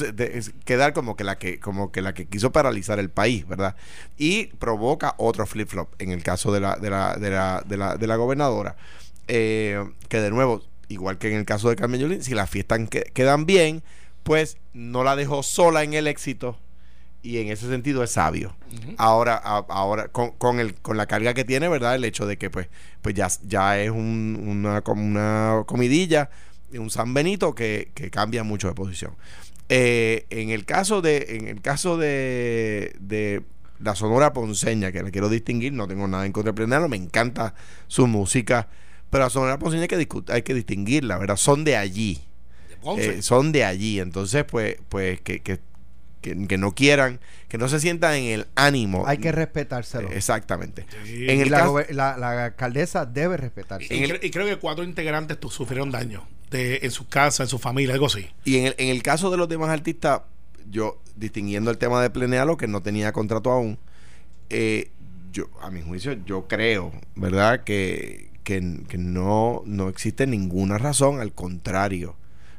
S4: quedar como que la que, como que la que quiso paralizar el país, ¿verdad? Y provoca otro flip flop en el caso de la, de la, de la, de la, de la gobernadora. Eh, que de nuevo, igual que en el caso de Carmen Yulín, si las fiestas que- quedan bien, pues no la dejó sola en el éxito. Y en ese sentido es sabio. Ahora, a- ahora con, con el, con la carga que tiene, ¿verdad? El hecho de que pues, pues ya, ya es un- una, una comidilla, un San Benito que, que cambia mucho de posición. Eh, en el caso de, en el caso de, de la Sonora Ponceña, que la quiero distinguir, no tengo nada en contra de Plenero, me encanta su música, pero la Sonora Ponceña hay que, hay que distinguirla, ¿verdad? Son de allí. Eh, son de allí. Entonces, pues, pues que, que, que, que no quieran, que no se sientan en el ánimo.
S2: Hay que respetárselo.
S4: Eh, Exactamente.
S3: Sí.
S4: en el
S2: la,
S4: caso-
S2: la- la alcaldesa debe respetarse.
S3: y cre- y creo que cuatro integrantes tu- sufrieron daño de, en su casa, en su familia, algo así.
S4: Y en el, en el caso de los demás artistas, yo distinguiendo el tema de Plenealo, que no tenía contrato aún, eh, yo, a mi juicio, yo creo, ¿verdad? Que, que, que no, no existe ninguna razón, al contrario.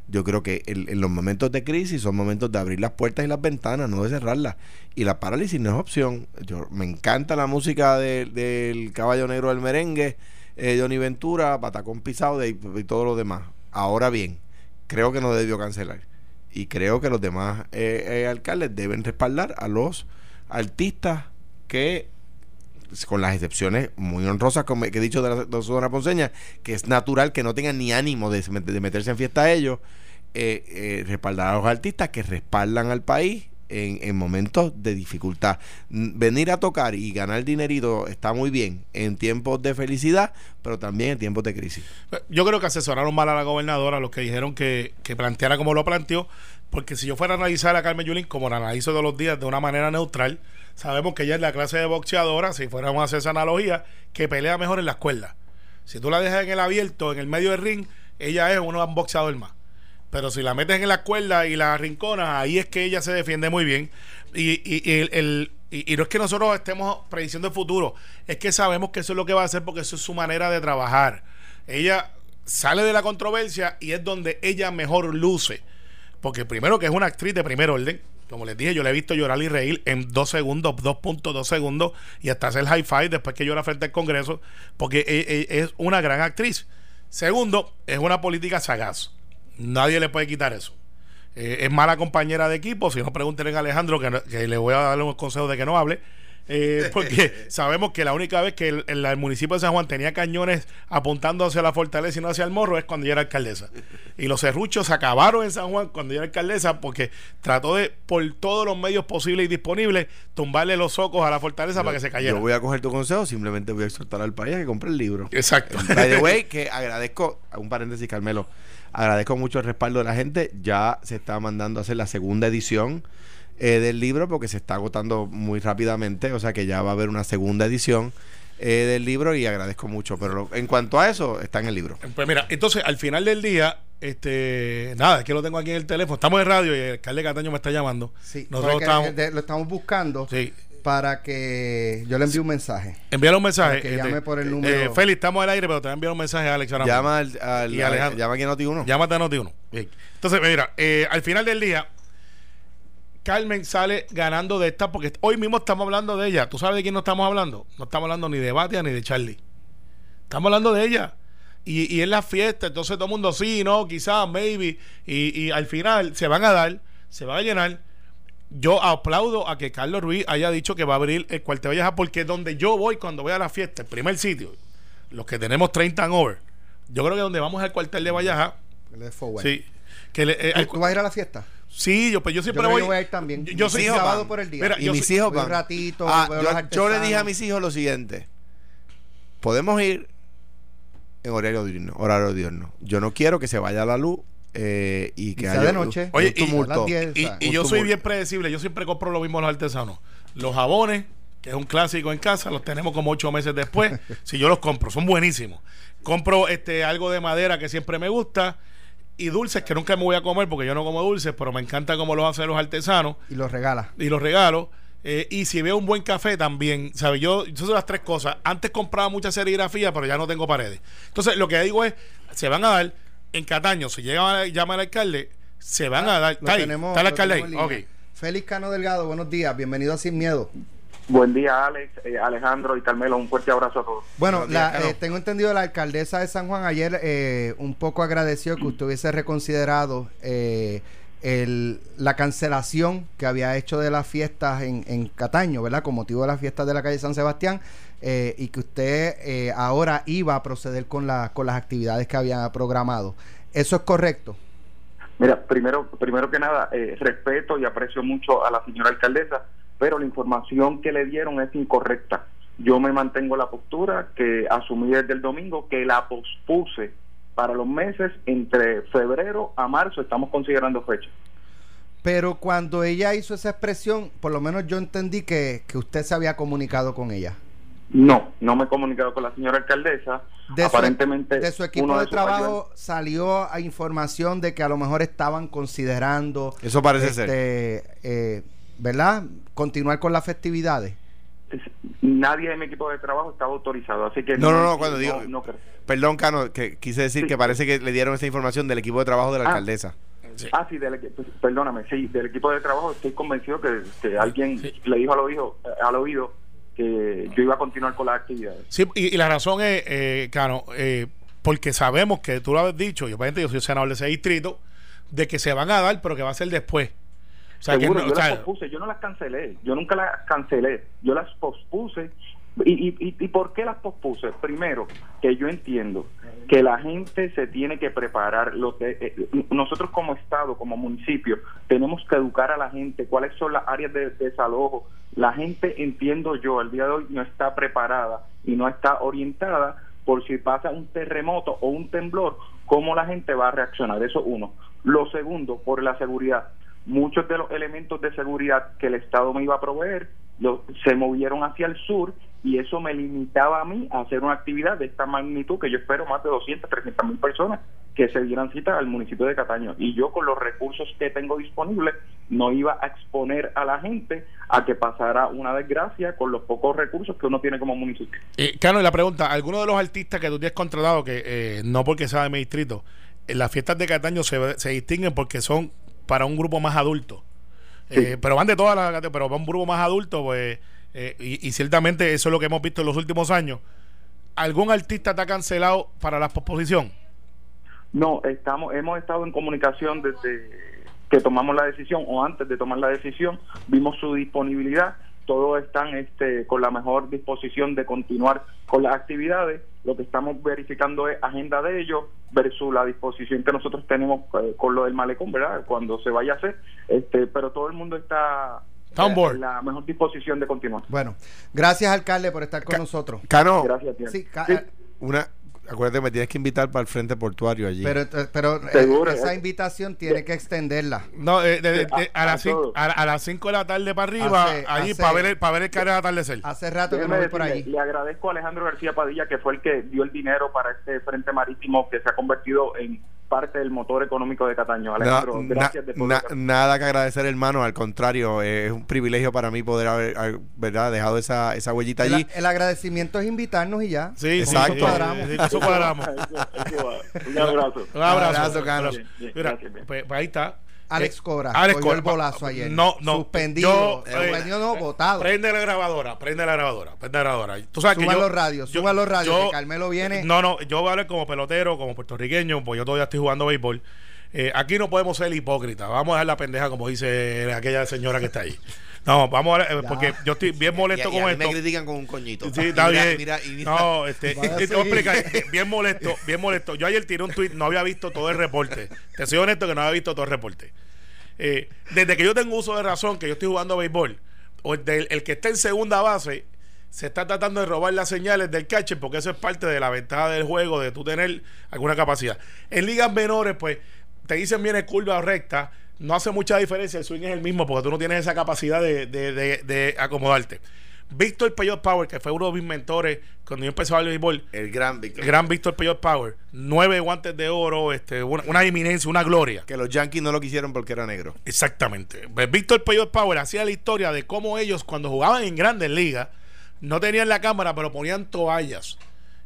S4: Yo creo que el- en los momentos de crisis son momentos de abrir las puertas y las ventanas, no de cerrarlas. Y la parálisis no es opción. Yo, me encanta la música de- del Caballo Negro del Merengue, eh, Johnny Ventura, Patacón Pisado y todo lo demás. Ahora bien, creo que no debió cancelar. Y creo que los demás eh, eh, alcaldes deben respaldar a los artistas que, con las excepciones muy honrosas como que he dicho de la, zona ponceña, que es natural que no tengan ni ánimo de, meterse en fiesta a ellos, eh, eh, respaldar a los artistas que respaldan al país en, en momentos de dificultad. Venir a tocar y ganar dinerito está muy bien en tiempos de felicidad, pero también en tiempos de crisis.
S3: Yo creo que asesoraron mal a la gobernadora los que dijeron que, que planteara como lo planteó, porque si yo fuera a analizar a Carmen Yulín como la analizo todos los días de una manera neutral, sabemos que ella es la clase de boxeadora, si fuéramos a hacer esa analogía, que pelea mejor en la escuela. Si tú la dejas en el abierto, en el medio del ring, ella es un boxeador más. Pero si la metes en la cuerda y la rinconas, ahí es que ella se defiende muy bien. Y, y- y el, el- y no es que nosotros estemos prediciendo el futuro, es que sabemos que eso es lo que va a hacer porque eso es su manera de trabajar. Ella sale de la controversia y es donde ella mejor luce. Porque primero que es una actriz de primer orden. Como les dije, yo la he visto llorar y reír en dos segundos, 2.2 segundos, y hasta hacer high five después que llora frente al Congreso, porque e- e- es una gran actriz. Segundo, es una política sagaz. Nadie le puede quitar eso. Eh, es mala compañera de equipo. Si no, pregúntenle a Alejandro, que, le voy a darle un consejo de que no hable. Eh, porque sabemos que la única vez que el, el- el municipio de San Juan tenía cañones apuntando hacia la fortaleza y no hacia el morro es cuando yo era alcaldesa. Y los serruchos se acabaron en San Juan cuando yo era alcaldesa porque trató de, por todos los medios posibles y disponibles, tumbarle los ojos a la fortaleza para que se cayera.
S4: Yo voy a coger tu consejo, simplemente voy a exhortar al país a que compre el libro.
S3: Exacto.
S4: By the way, que agradezco, un paréntesis, Carmelo, agradezco mucho el respaldo de la gente. Ya se está mandando a hacer la segunda edición eh, del libro porque se está agotando muy rápidamente. O sea que ya va a haber una segunda edición eh, del libro y agradezco mucho. Pero lo- en cuanto a eso, está en el libro.
S3: Pues mira, entonces al final del día, este, nada, es que lo tengo aquí en el teléfono. Estamos en radio y el alcalde Cataño me está llamando.
S2: Sí,
S3: Nosotros
S2: porque,
S3: estamos.
S2: eh, de- lo estamos buscando
S3: Sí.
S2: para que yo le envíe un mensaje.
S3: Envíale un mensaje.
S2: Para que llame por el
S3: eh,
S2: número.
S3: eh, Félix, estamos al aire, pero te voy a enviar un mensaje a Alex ahora.
S4: Llama al, al-
S3: Y Alejandro.
S4: llama aquí a Noti 1.
S3: Llámate a Noti1. Bien. Entonces, mira, eh, al final del día, Carmen sale ganando de esta porque hoy mismo estamos hablando de ella. ¿Tú sabes de quién no estamos hablando? No estamos hablando ni de Batia ni de Charlie. Estamos hablando de ella. Y, y en la fiesta, entonces todo el mundo sí, no, quizás, maybe. Y, y al final se van a dar, se van a llenar. Yo aplaudo a que Carlos Ruiz haya dicho que va a abrir el cuartel Valleja porque donde yo voy cuando voy a la fiesta, el primer sitio, los que tenemos 30 and over, yo creo que donde vamos al cuartel de Valleja, sí. Que le- eh,
S2: ¿Tú,
S3: al-
S2: tú vas a ir a la fiesta?
S3: Sí, yo, pues yo siempre voy.
S2: yo voy a ir también.
S3: Yo, soy sábado
S2: van. por el día.
S3: Mira,
S4: Y
S3: yo
S4: mis
S3: soy-
S4: hijos
S2: un
S4: van.
S2: ratito,
S4: Ah, yo, le dije a mis hijos lo siguiente. Podemos ir en horario diurno. Horario diurno. Yo no quiero que se vaya la luz eh, y que
S2: Y sea
S4: haya
S2: de noche.
S3: Oye, y-
S4: tumulto.
S2: a las 10.
S3: Y, yo soy bien predecible. Yo siempre compro lo mismo a los artesanos. Los jabones, que es un clásico en casa, los tenemos como ocho meses después. si yo los compro, son buenísimos. Compro este algo de madera que siempre me gusta. Y dulces que nunca me voy a comer porque yo no como dulces, pero me encanta cómo los hacen los artesanos.
S2: Y los regala.
S3: y los regalo. Eh, y si veo un buen café también, ¿sabes? Yo, esas son las tres cosas. Antes compraba mucha serigrafía, pero ya no tengo paredes. Entonces, lo que digo es, se van a dar en Cataño, si llega a llama el alcalde, se van a dar. Está ahí,
S2: tenemos-
S3: está el alcalde ahí.
S2: tenemos en
S3: Ok.
S2: línea. Félix Cano Delgado, buenos días. Bienvenido a Sin Miedo.
S5: Buen día, Alex, eh, Alejandro y Carmelo. Un fuerte abrazo a todos.
S2: Bueno, la- eh, tengo entendido la alcaldesa de San Juan ayer eh, un poco agradeció que usted hubiese reconsiderado eh, el- la cancelación que había hecho de las fiestas en, en Cataño, ¿verdad? Con motivo de las fiestas de la calle San Sebastián eh, y que usted eh, ahora iba a proceder con, la, con las actividades que había programado. ¿Eso es correcto?
S5: Mira, primero, primero que nada, eh, respeto y aprecio mucho a la señora alcaldesa, pero la información que le dieron es incorrecta. Yo me mantengo la postura que asumí desde el domingo, que la pospuse para los meses entre febrero a marzo, estamos considerando fecha.
S2: Pero cuando ella hizo esa expresión, por lo menos yo entendí que, que usted se había comunicado con ella.
S5: No, no me he comunicado con la señora alcaldesa.
S2: de su,
S5: Aparentemente,
S2: de su equipo
S5: uno
S2: de, trabajo salió a información de que a lo mejor estaban considerando
S4: Eso parece ser.
S2: este, eh, ¿verdad? Continuar con las festividades.
S5: Nadie de mi equipo de trabajo estaba autorizado, así que
S4: No, no, no, cuando digo-
S5: no creo.
S4: Perdón, Cano, que quise decir
S5: Sí.
S4: que parece que le dieron esa información del equipo de trabajo de la
S5: Ah.
S4: alcaldesa.
S3: Sí.
S5: Ah, sí, del, pues, perdóname, sí, del equipo de trabajo estoy convencido que, que alguien
S3: Sí.
S5: le dijo al oído, eh, al oído que yo iba a continuar con las actividades.
S3: Sí, y, y la razón es, eh, Cano, eh, porque sabemos que tú lo has dicho, yo, obviamente, yo soy senador de ese distrito, de que se van a dar, pero que va a ser después. O sea, que
S5: Seguro,
S3: no-
S5: yo
S3: o sea,
S5: las pospuse, yo no las cancelé, yo nunca las cancelé, yo las pospuse. ¿Y, y, y, por qué las pospuse? Primero, que yo entiendo que la gente se tiene que preparar. Lo que, eh, nosotros como Estado, como municipio, tenemos que educar a la gente cuáles son las áreas de desalojo. La gente, entiendo yo, el día de hoy no está preparada y no está orientada por si pasa un terremoto o un temblor, cómo la gente va a reaccionar. Eso uno. Lo segundo, por la seguridad. Muchos de los elementos de seguridad que el Estado me iba a proveer se movieron hacia el sur y eso me limitaba a mí a hacer una actividad de esta magnitud que yo espero más de 200, 300 mil personas que se dieran cita al municipio de Cataño. Y yo con los recursos que tengo disponibles no iba a exponer a la gente a que pasara una desgracia con los pocos recursos que uno tiene como municipio.
S3: Eh, Cano, y la pregunta, ¿alguno de los artistas que tú tienes contratado, que eh, no porque sea de mi distrito, las fiestas de Cataño se, se distinguen porque son para un grupo más adulto? Eh, pero van de todas las pero para un grupo más adulto, pues, eh, y, y ciertamente eso es lo que hemos visto en los últimos años. ¿Algún artista está cancelado para la posposición?
S5: No, estamos, hemos estado en comunicación desde que tomamos la decisión o antes de tomar la decisión, vimos su disponibilidad todos están este, con la mejor disposición de continuar con las actividades. Lo que estamos verificando es agenda de ellos versus la disposición que nosotros tenemos eh, con lo del malecón, ¿verdad? Cuando se vaya a hacer, este, pero todo el mundo está
S3: on
S5: eh, en la mejor disposición de continuar.
S2: Bueno, gracias alcalde por estar con nosotros.
S4: Cano,
S5: Gracias.
S2: Sí, ca-
S5: Sí.
S4: una, acuérdate, me tienes que invitar para el frente portuario allí.
S2: pero, eh, pero eh,
S5: Seguro,
S2: esa
S5: eh.
S2: invitación tiene que extenderla.
S3: No, eh, de- de- de-
S5: A-
S3: a,
S5: a
S3: las cinco, a, a las 5 de la tarde para arriba,
S2: Hace-
S3: allí
S2: hace-
S3: para ver el, para ver el cara de atardecer.
S2: Hace rato que no voy por allí.
S5: Le agradezco a Alejandro García Padilla, que fue el que dio el dinero para este frente marítimo que se ha convertido en parte del motor económico de Cataño. Alejandro,
S4: Na-
S5: gracias de
S4: na-
S5: corazón.
S4: nada que agradecer, hermano. Al contrario, eh, es un privilegio para mí poder haber, haber, ¿verdad? dejado esa, esa huellita allí.
S2: El, agradecimiento es invitarnos y ya.
S3: Sí,
S4: Exacto.
S3: sí,
S2: cuadramos.
S3: sí, eso cuadramos.
S5: Eso- eso va. Un abrazo.
S3: Un abrazo.
S4: Abrazo, Carlos.
S3: Bien,
S5: Bien,
S3: Mira,
S5: gracias, bien.
S3: pues, pues ahí está.
S2: Alex
S3: Eh,
S2: Cora
S3: Alex Cora,
S2: el bolazo ayer.
S3: No, no.
S2: Suspendido.
S3: Yo, eh,
S2: suspendido no, votado.
S3: Prende la grabadora, prende la grabadora, prende la grabadora. Tú sabes
S2: Suban
S3: que yo,
S2: los radios,
S3: yo-
S2: suban los radios,
S3: yo-
S2: que Carmelo viene.
S3: No, no, yo voy a hablar como pelotero, como puertorriqueño, pues yo todavía estoy jugando béisbol. Eh, aquí no podemos ser hipócritas. Vamos a dejar la pendeja, como dice aquella señora que está ahí. No, vamos a ver, eh, porque yo estoy bien molesto
S4: Y- y a
S3: con
S4: mí me
S3: esto.
S4: critican con un coñito.
S3: Sí, está bien.
S4: mira- y mira-
S3: no, este, te voy a explicar, eh, bien molesto, bien molesto. Yo ayer tiré un tweet, no había visto todo el reporte. Te soy honesto que no había visto todo el reporte. Eh, desde que yo tengo uso de razón, que yo estoy jugando béisbol, o el, del- el que está en segunda base, se está tratando de robar las señales del catcher, porque eso es parte de la ventaja del juego, de tú tener alguna capacidad. En ligas menores, pues, te dicen viene curva o recta, no hace mucha diferencia, el swing es el mismo, porque tú no tienes esa capacidad de, de- de- de acomodarte. Víctor Peyot Power, que fue uno de mis mentores cuando yo empecé a el béisbol,
S4: El gran Víctor.
S3: el gran Víctor Peyot Power, nueve guantes de oro, este, una, una eminencia, una gloria.
S4: Que los Yankees no lo quisieron porque era negro.
S3: Exactamente. Pues Víctor Peyot Power hacía la historia de cómo ellos, cuando jugaban en grandes ligas, no tenían la cámara, pero ponían toallas.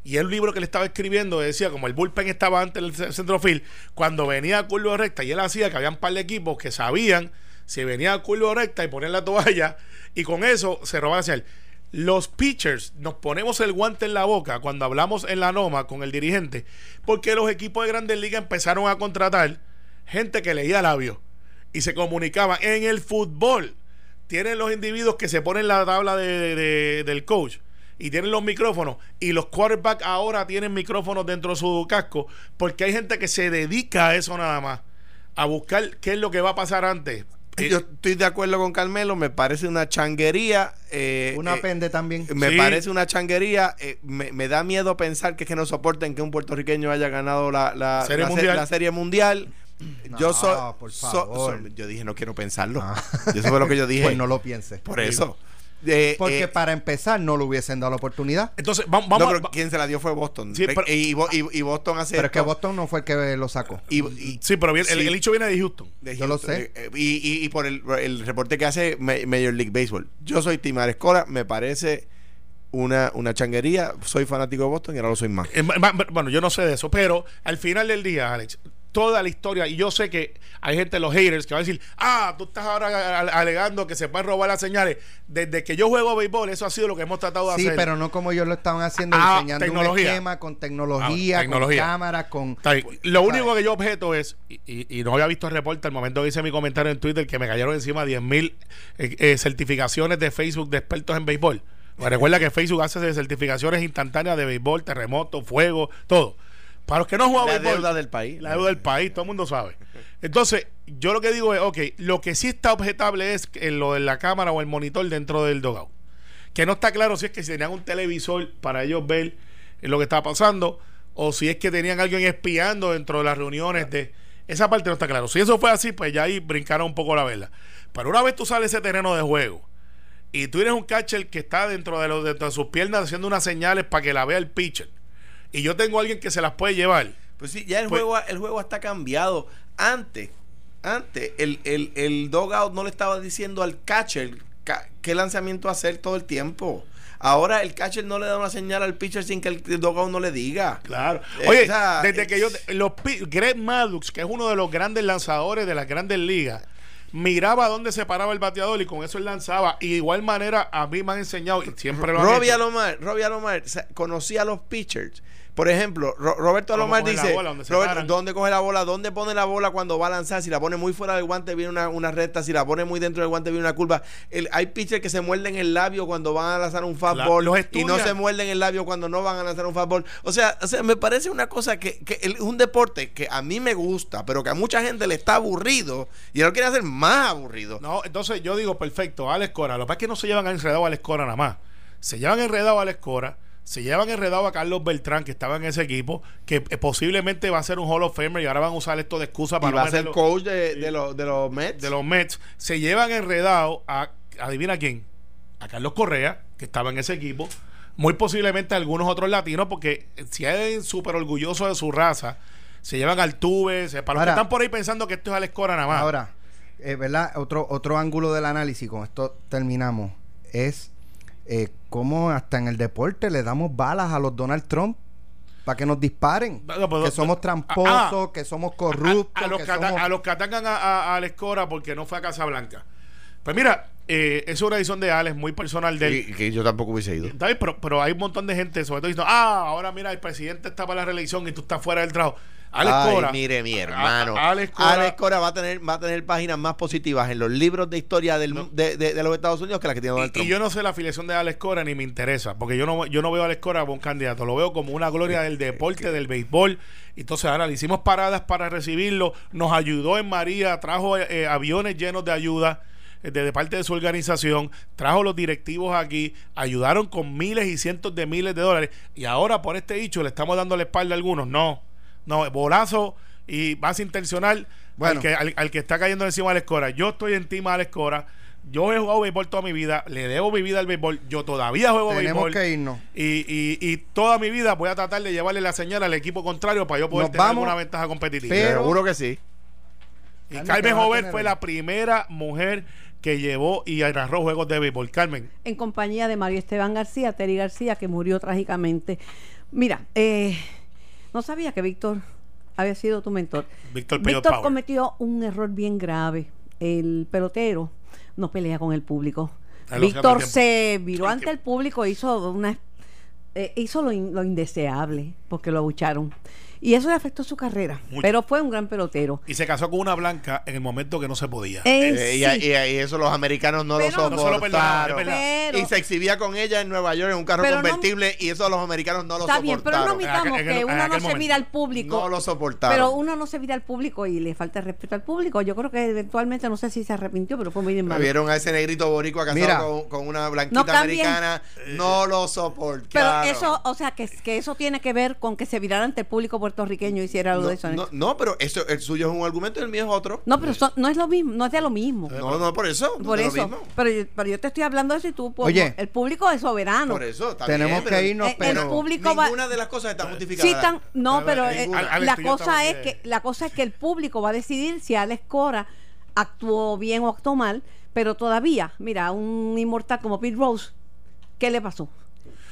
S3: Y el libro que le estaba escribiendo decía, como el bullpen estaba antes del ce- centrofield, cuando venía a curva recta, y él hacía que había un par de equipos que sabían si venía a curva recta y ponían la toalla, y con eso se robaban hacia él. Los pitchers nos ponemos el guante en la boca cuando hablamos en la NOMA con el dirigente, porque los equipos de grandes ligas empezaron a contratar gente que leía labios y se comunicaban. En el fútbol tienen los individuos que se ponen la tabla de, de- del coach y tienen los micrófonos y los quarterbacks ahora tienen micrófonos dentro de su casco porque hay gente que se dedica a eso nada más a buscar qué es lo que va a pasar antes Eh,
S4: Yo estoy de acuerdo con Carmelo, me parece una changuería. eh,
S2: Una
S4: eh,
S2: pende también.
S4: Me
S3: Sí.
S4: parece una changuería. eh, me, me da miedo pensar que es que no soporten que un puertorriqueño haya ganado la, la,
S3: Serie
S4: la
S3: mundial.
S4: la serie mundial.
S2: No,
S4: yo soy. so- so- yo dije, no quiero pensarlo.
S2: Ah.
S4: Eso fue lo que yo dije.
S2: Pues no lo pienses.
S4: Por eso. Eh,
S2: Porque
S4: eh,
S2: para empezar no le hubiesen dado la oportunidad.
S3: entonces vamos,
S4: no,
S3: vamos
S4: pero
S3: a-
S4: quien se la dio fue Boston.
S3: Sí, pero-
S4: y, Bo- y- y Boston hace.
S2: Pero es que. Boston no fue el que lo sacó.
S4: y- y-
S3: sí pero bien, el,
S4: Sí.
S3: el hecho viene de Houston
S4: de
S2: Yo lo
S4: Houston,
S2: sé.
S4: eh, y, y- y por el, el reporte que hace Ma- Major League Baseball. Yo soy Tim Escola, me parece una, una changuería. Soy fanático de Boston y ahora lo soy más.
S3: Eh, Bueno, yo no sé de eso, pero al final del día, Alex, toda la historia, y yo sé que hay gente, los haters, que va a decir, ah, tú estás ahora alegando que se pueden robar las señales. Desde que yo juego béisbol, eso ha sido lo que hemos tratado de
S2: Sí,
S3: hacer.
S2: pero no como ellos lo estaban haciendo,
S3: Ah,
S2: diseñando un
S3: tecnología.
S2: esquema con tecnología,
S3: Ah, tecnología.
S2: con cámaras, con...
S3: Está bien. Lo único que yo objeto es, y, y- y no había visto el reporte al momento que hice mi comentario en Twitter, que me cayeron encima 10 mil certificaciones de Facebook de expertos en béisbol. Pues recuerda que Facebook hace certificaciones instantáneas de béisbol, terremoto, fuego, todo. Para los que no jugado
S4: La
S3: béisbol,
S4: deuda del país.
S3: la deuda del país, todo el mundo sabe. Entonces, yo lo que digo es, ok, lo que sí está objetable es lo de la cámara o el monitor dentro del dogout. Que no está claro si es que tenían un televisor para ellos ver lo que estaba pasando o si es que tenían alguien espiando dentro de las reuniones de... Esa parte no está claro. Si eso fue así, pues ya ahí brincaron un poco la vela. Pero una vez tú sales ese terreno de juego y tú eres un catcher que está dentro de, los, dentro de sus piernas haciendo unas señales para que la vea el pitcher y yo tengo a alguien que se las puede llevar
S4: Pues sí, ya el,
S3: Pues-
S4: juego, el juego está cambiado. Antes, antes, el, el, el dogout no le estaba diciendo al catcher ca- qué lanzamiento hacer todo el tiempo. Ahora el catcher no le da una señal al pitcher sin que el dogout no le diga.
S3: Claro.
S4: Eh,
S3: Oye, desde que yo.
S4: es-
S3: Los, Greg Maddux, que es uno de los grandes lanzadores de las grandes ligas, miraba dónde se paraba el bateador y con eso él lanzaba. Y de igual manera, a mí me han enseñado, y siempre lo han
S4: Robbie. Alomar, Robbie Alomar conocía a los pitchers, Por ejemplo, Ro- Roberto
S3: ¿Cómo
S4: Alomar dice,
S3: bola? ¿Dónde paran?
S4: ¿dónde coge la bola? ¿Dónde pone la bola cuando va a lanzar? Si la pone muy fuera del guante viene una, una recta, si la pone muy dentro del guante viene una curva. El- hay pitchers que se muerden el labio cuando van a lanzar un fastball y no se muerden el labio cuando no van a lanzar un fastball. O sea, o sea me parece una cosa que, que es un deporte que a mí me gusta, pero que a mucha gente le está aburrido y lo quiere hacer más aburrido.
S3: No, entonces yo digo, perfecto, Alex Cora. Lo que pasa es que no se llevan enredado a Alex Cora nada más. Se llevan enredado a Alex Cora. Se llevan enredado a Carlos Beltrán, que estaba en ese equipo, que eh, posiblemente va a ser un Hall of Famer y ahora van a usar esto de excusa
S4: Y
S3: para
S4: va
S3: no
S4: a ser coach de, de los, de los Mets.
S3: de los Mets. Se llevan enredado a, adivina quién, a Carlos Correa, que estaba en ese equipo. Muy posiblemente a algunos otros latinos, porque si es súper orgulloso de su raza, se llevan al Tuve, se- para los
S2: Ahora-
S3: que están por ahí pensando que esto es Alex Cora nada más.
S2: Ahora, eh, ¿verdad? Otro, otro ángulo del análisis, con esto terminamos, es eh, cómo hasta en el deporte le damos balas a los Donald Trump para que nos disparen.
S3: No, pero-
S2: que somos
S3: ah,
S2: tramposos, que somos corruptos.
S3: a, a los
S2: que
S3: que
S2: somos-
S3: a los que atacan a, a- a Alex Cora porque no fue a Casa Blanca. Pues mira, eh, es una edición de Alex muy personal de él.
S4: Que yo tampoco hubiese ido.
S3: Pero, pero hay un montón de gente, sobre todo diciendo, ah, ahora mira, el presidente está para la reelección y tú estás fuera del trabajo. Alex
S4: Ay,
S3: Cora.
S4: mire, mi hermano.
S3: A- a- Alex Cora-
S4: Cora va a tener va a tener páginas más positivas en los libros de historia del,
S3: No.
S4: de, de- de los Estados Unidos que las que tiene Donald
S3: Y,
S4: Trump.
S3: y yo no sé la afiliación de Alex Cora ni me interesa, porque yo no, yo no veo a Alex Cora como un candidato, lo veo como una gloria del deporte, del béisbol. Entonces ahora le hicimos paradas para recibirlo, nos ayudó en María, trajo eh, aviones llenos de ayuda eh, de, de parte de su organización, trajo los directivos aquí, ayudaron con miles y cientos de miles de dólares y ahora por este dicho le estamos dando la espalda a algunos. No, no, bolazo y base intencional
S2: Bueno.
S3: al, que, al, al que está cayendo encima de Alex Cora. Yo estoy encima de Alex Cora. Yo he jugado béisbol toda mi vida, le debo mi vida al béisbol, yo todavía juego
S2: Tenemos
S3: béisbol.
S2: que irnos.
S3: Y, y, y toda mi vida voy a tratar de llevarle la señal al equipo contrario para yo poder
S2: Nos
S3: tener
S2: vamos,
S3: alguna ventaja competitiva.
S2: pero-
S4: Seguro que sí.
S3: y
S2: Carmen,
S3: Carmen
S2: ¿qué vas a
S3: Jover fue la primera mujer que llevó y narró juegos de béisbol. Carmen,
S6: en compañía de Mario Esteban García, Terry García, que murió trágicamente. Mira, eh, no sabía que Víctor había sido tu mentor.
S3: Víctor
S6: Víctor cometió un error bien grave. El pelotero no pelea con el público. Víctor se viró
S3: El
S6: ante
S3: tiempo.
S6: el público, hizo una eh, hizo lo, in- lo indeseable porque lo abucharon. Y eso le afectó su carrera.
S3: Mucho.
S6: Pero fue un gran pelotero.
S3: y se casó con una blanca en el momento que no se podía.
S6: Eh,
S4: Eh, y,
S6: sí.
S4: y- y eso los americanos no
S6: Pero-
S4: lo
S6: No
S3: se lo perdonaron,
S4: soportaron.
S6: Pero-
S4: y se exhibía con ella en Nueva York en un carro
S6: no-
S4: convertible y eso los americanos no lo
S6: Está bien, pero no
S4: soportaron.
S3: aquel-
S6: que
S3: en
S6: uno no se mira al público.
S4: no lo soportaron.
S6: Pero uno no se mira al público y le falta respeto al público. Yo creo que eventualmente, no sé si se arrepintió, pero fue muy bien
S4: Me
S6: malo.
S4: vieron a ese negrito boricua casado
S2: Mira.
S4: con, con una blanquita
S6: No
S4: americana. No lo soportaron.
S6: Pero eso, o sea, que, que eso tiene que ver con que se virara ante el público puertorriqueño hiciera algo
S4: no,
S6: de eso.
S4: no, no, pero eso, el suyo es un argumento y el mío es otro.
S6: No, pero no es lo mismo, no es de lo mismo.
S4: No, no, por eso. no
S6: Por
S4: es lo
S6: eso.
S4: mismo.
S6: Pero, yo- pero yo te estoy hablando de eso y tú, pues,
S2: Oye.
S6: el público es soberano.
S4: Por eso, está
S2: Tenemos
S4: bien, pero-
S2: que irnos,
S6: El- el
S2: pero...
S6: público va-
S4: Ninguna de las cosas está justificada.
S6: Sí, tan- no,
S3: Pero,
S6: pero
S3: eh,
S6: eh, la cosa es que la cosa es que el público va a decidir si Alex Cora actuó bien o actuó mal, pero todavía, mira, un inmortal como Pete Rose, ¿qué le pasó?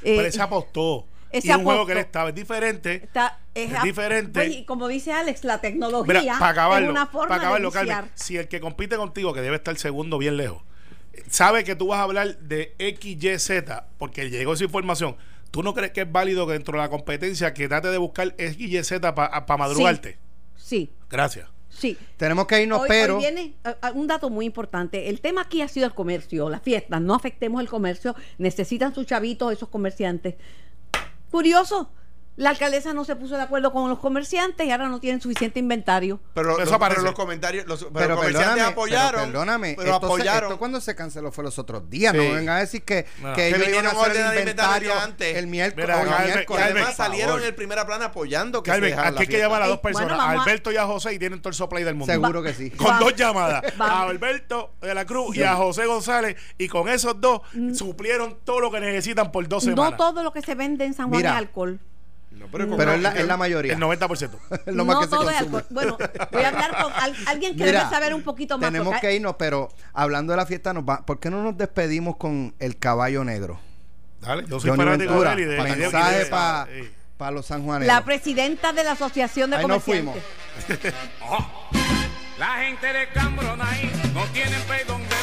S6: Eh,
S3: Pero ese apostó.
S6: Ese
S3: y es un juego que él estaba. Es diferente.
S6: está,
S3: es diferente.
S6: Oye, y como dice Alex, la tecnología
S3: Mira, para acabarlo,
S6: es una forma
S3: para acabarlo,
S6: de.
S3: Carmen, si el que compite contigo, que debe estar segundo bien lejos, sabe que tú vas a hablar de XYZ, porque llegó esa información, ¿tú no crees que es válido que dentro de la competencia que trate de buscar XYZ para madrugarte?
S6: Sí,
S3: Gracias.
S6: sí.
S2: Tenemos que irnos,
S6: Hoy,
S2: pero...
S6: hoy viene eh, eh, un dato muy importante. El tema aquí ha sido el comercio, las fiestas. No afectemos el comercio. Necesitan sus chavitos esos comerciantes. Curioso. La alcaldesa no se puso de acuerdo con los comerciantes y ahora no tienen suficiente inventario.
S4: Pero,
S3: Eso
S4: los,
S3: aparece.
S4: pero los comentarios, los, pero
S2: Pero
S4: los comerciantes
S2: perdóname,
S4: apoyaron.
S2: pero perdóname,
S4: pero
S2: esto, se-
S4: apoyaron.
S2: esto cuando se canceló fue los otros días,
S4: Sí.
S2: no vengan a decir que,
S3: Bueno.
S2: que
S3: Que
S2: ellos iban
S4: vinieron
S2: a hacer el inventario
S4: inventario antes.
S2: el miércoles. Miércoles,
S4: además salieron en el primera plana apoyando que se la
S3: aquí hay que llamar a dos
S6: Eh, bueno,
S3: personas, a Alberto y a José, y tienen todo el soplay del mundo.
S2: Seguro que sí.
S3: Con dos llamadas, a Alberto de la Cruz y a José González, y con esos dos suplieron todo lo que necesitan por dos semanas.
S6: No todo lo que se vende en San Juan es alcohol.
S4: No, pero,
S2: Pero es la, es la mayoría.
S3: El 90%.
S2: Es lo más
S6: no
S2: que se
S6: todo es
S2: consume.
S6: alcohol. Bueno, voy a hablar con al- alguien que
S2: Mira,
S6: debe saber un poquito más.
S2: Tenemos
S6: porque-
S2: que irnos, pero hablando de la fiesta, nos va, ¿por qué no nos despedimos con el caballo negro?
S3: Dale, yo soy fanático
S2: Ventura,
S3: de de-
S2: mensaje para
S3: sí.
S2: los sanjuaneros.
S6: La presidenta de la Asociación de
S2: Ahí nos
S6: Comerciantes.
S2: fuimos.
S7: La gente de Cambronay no tienen perdón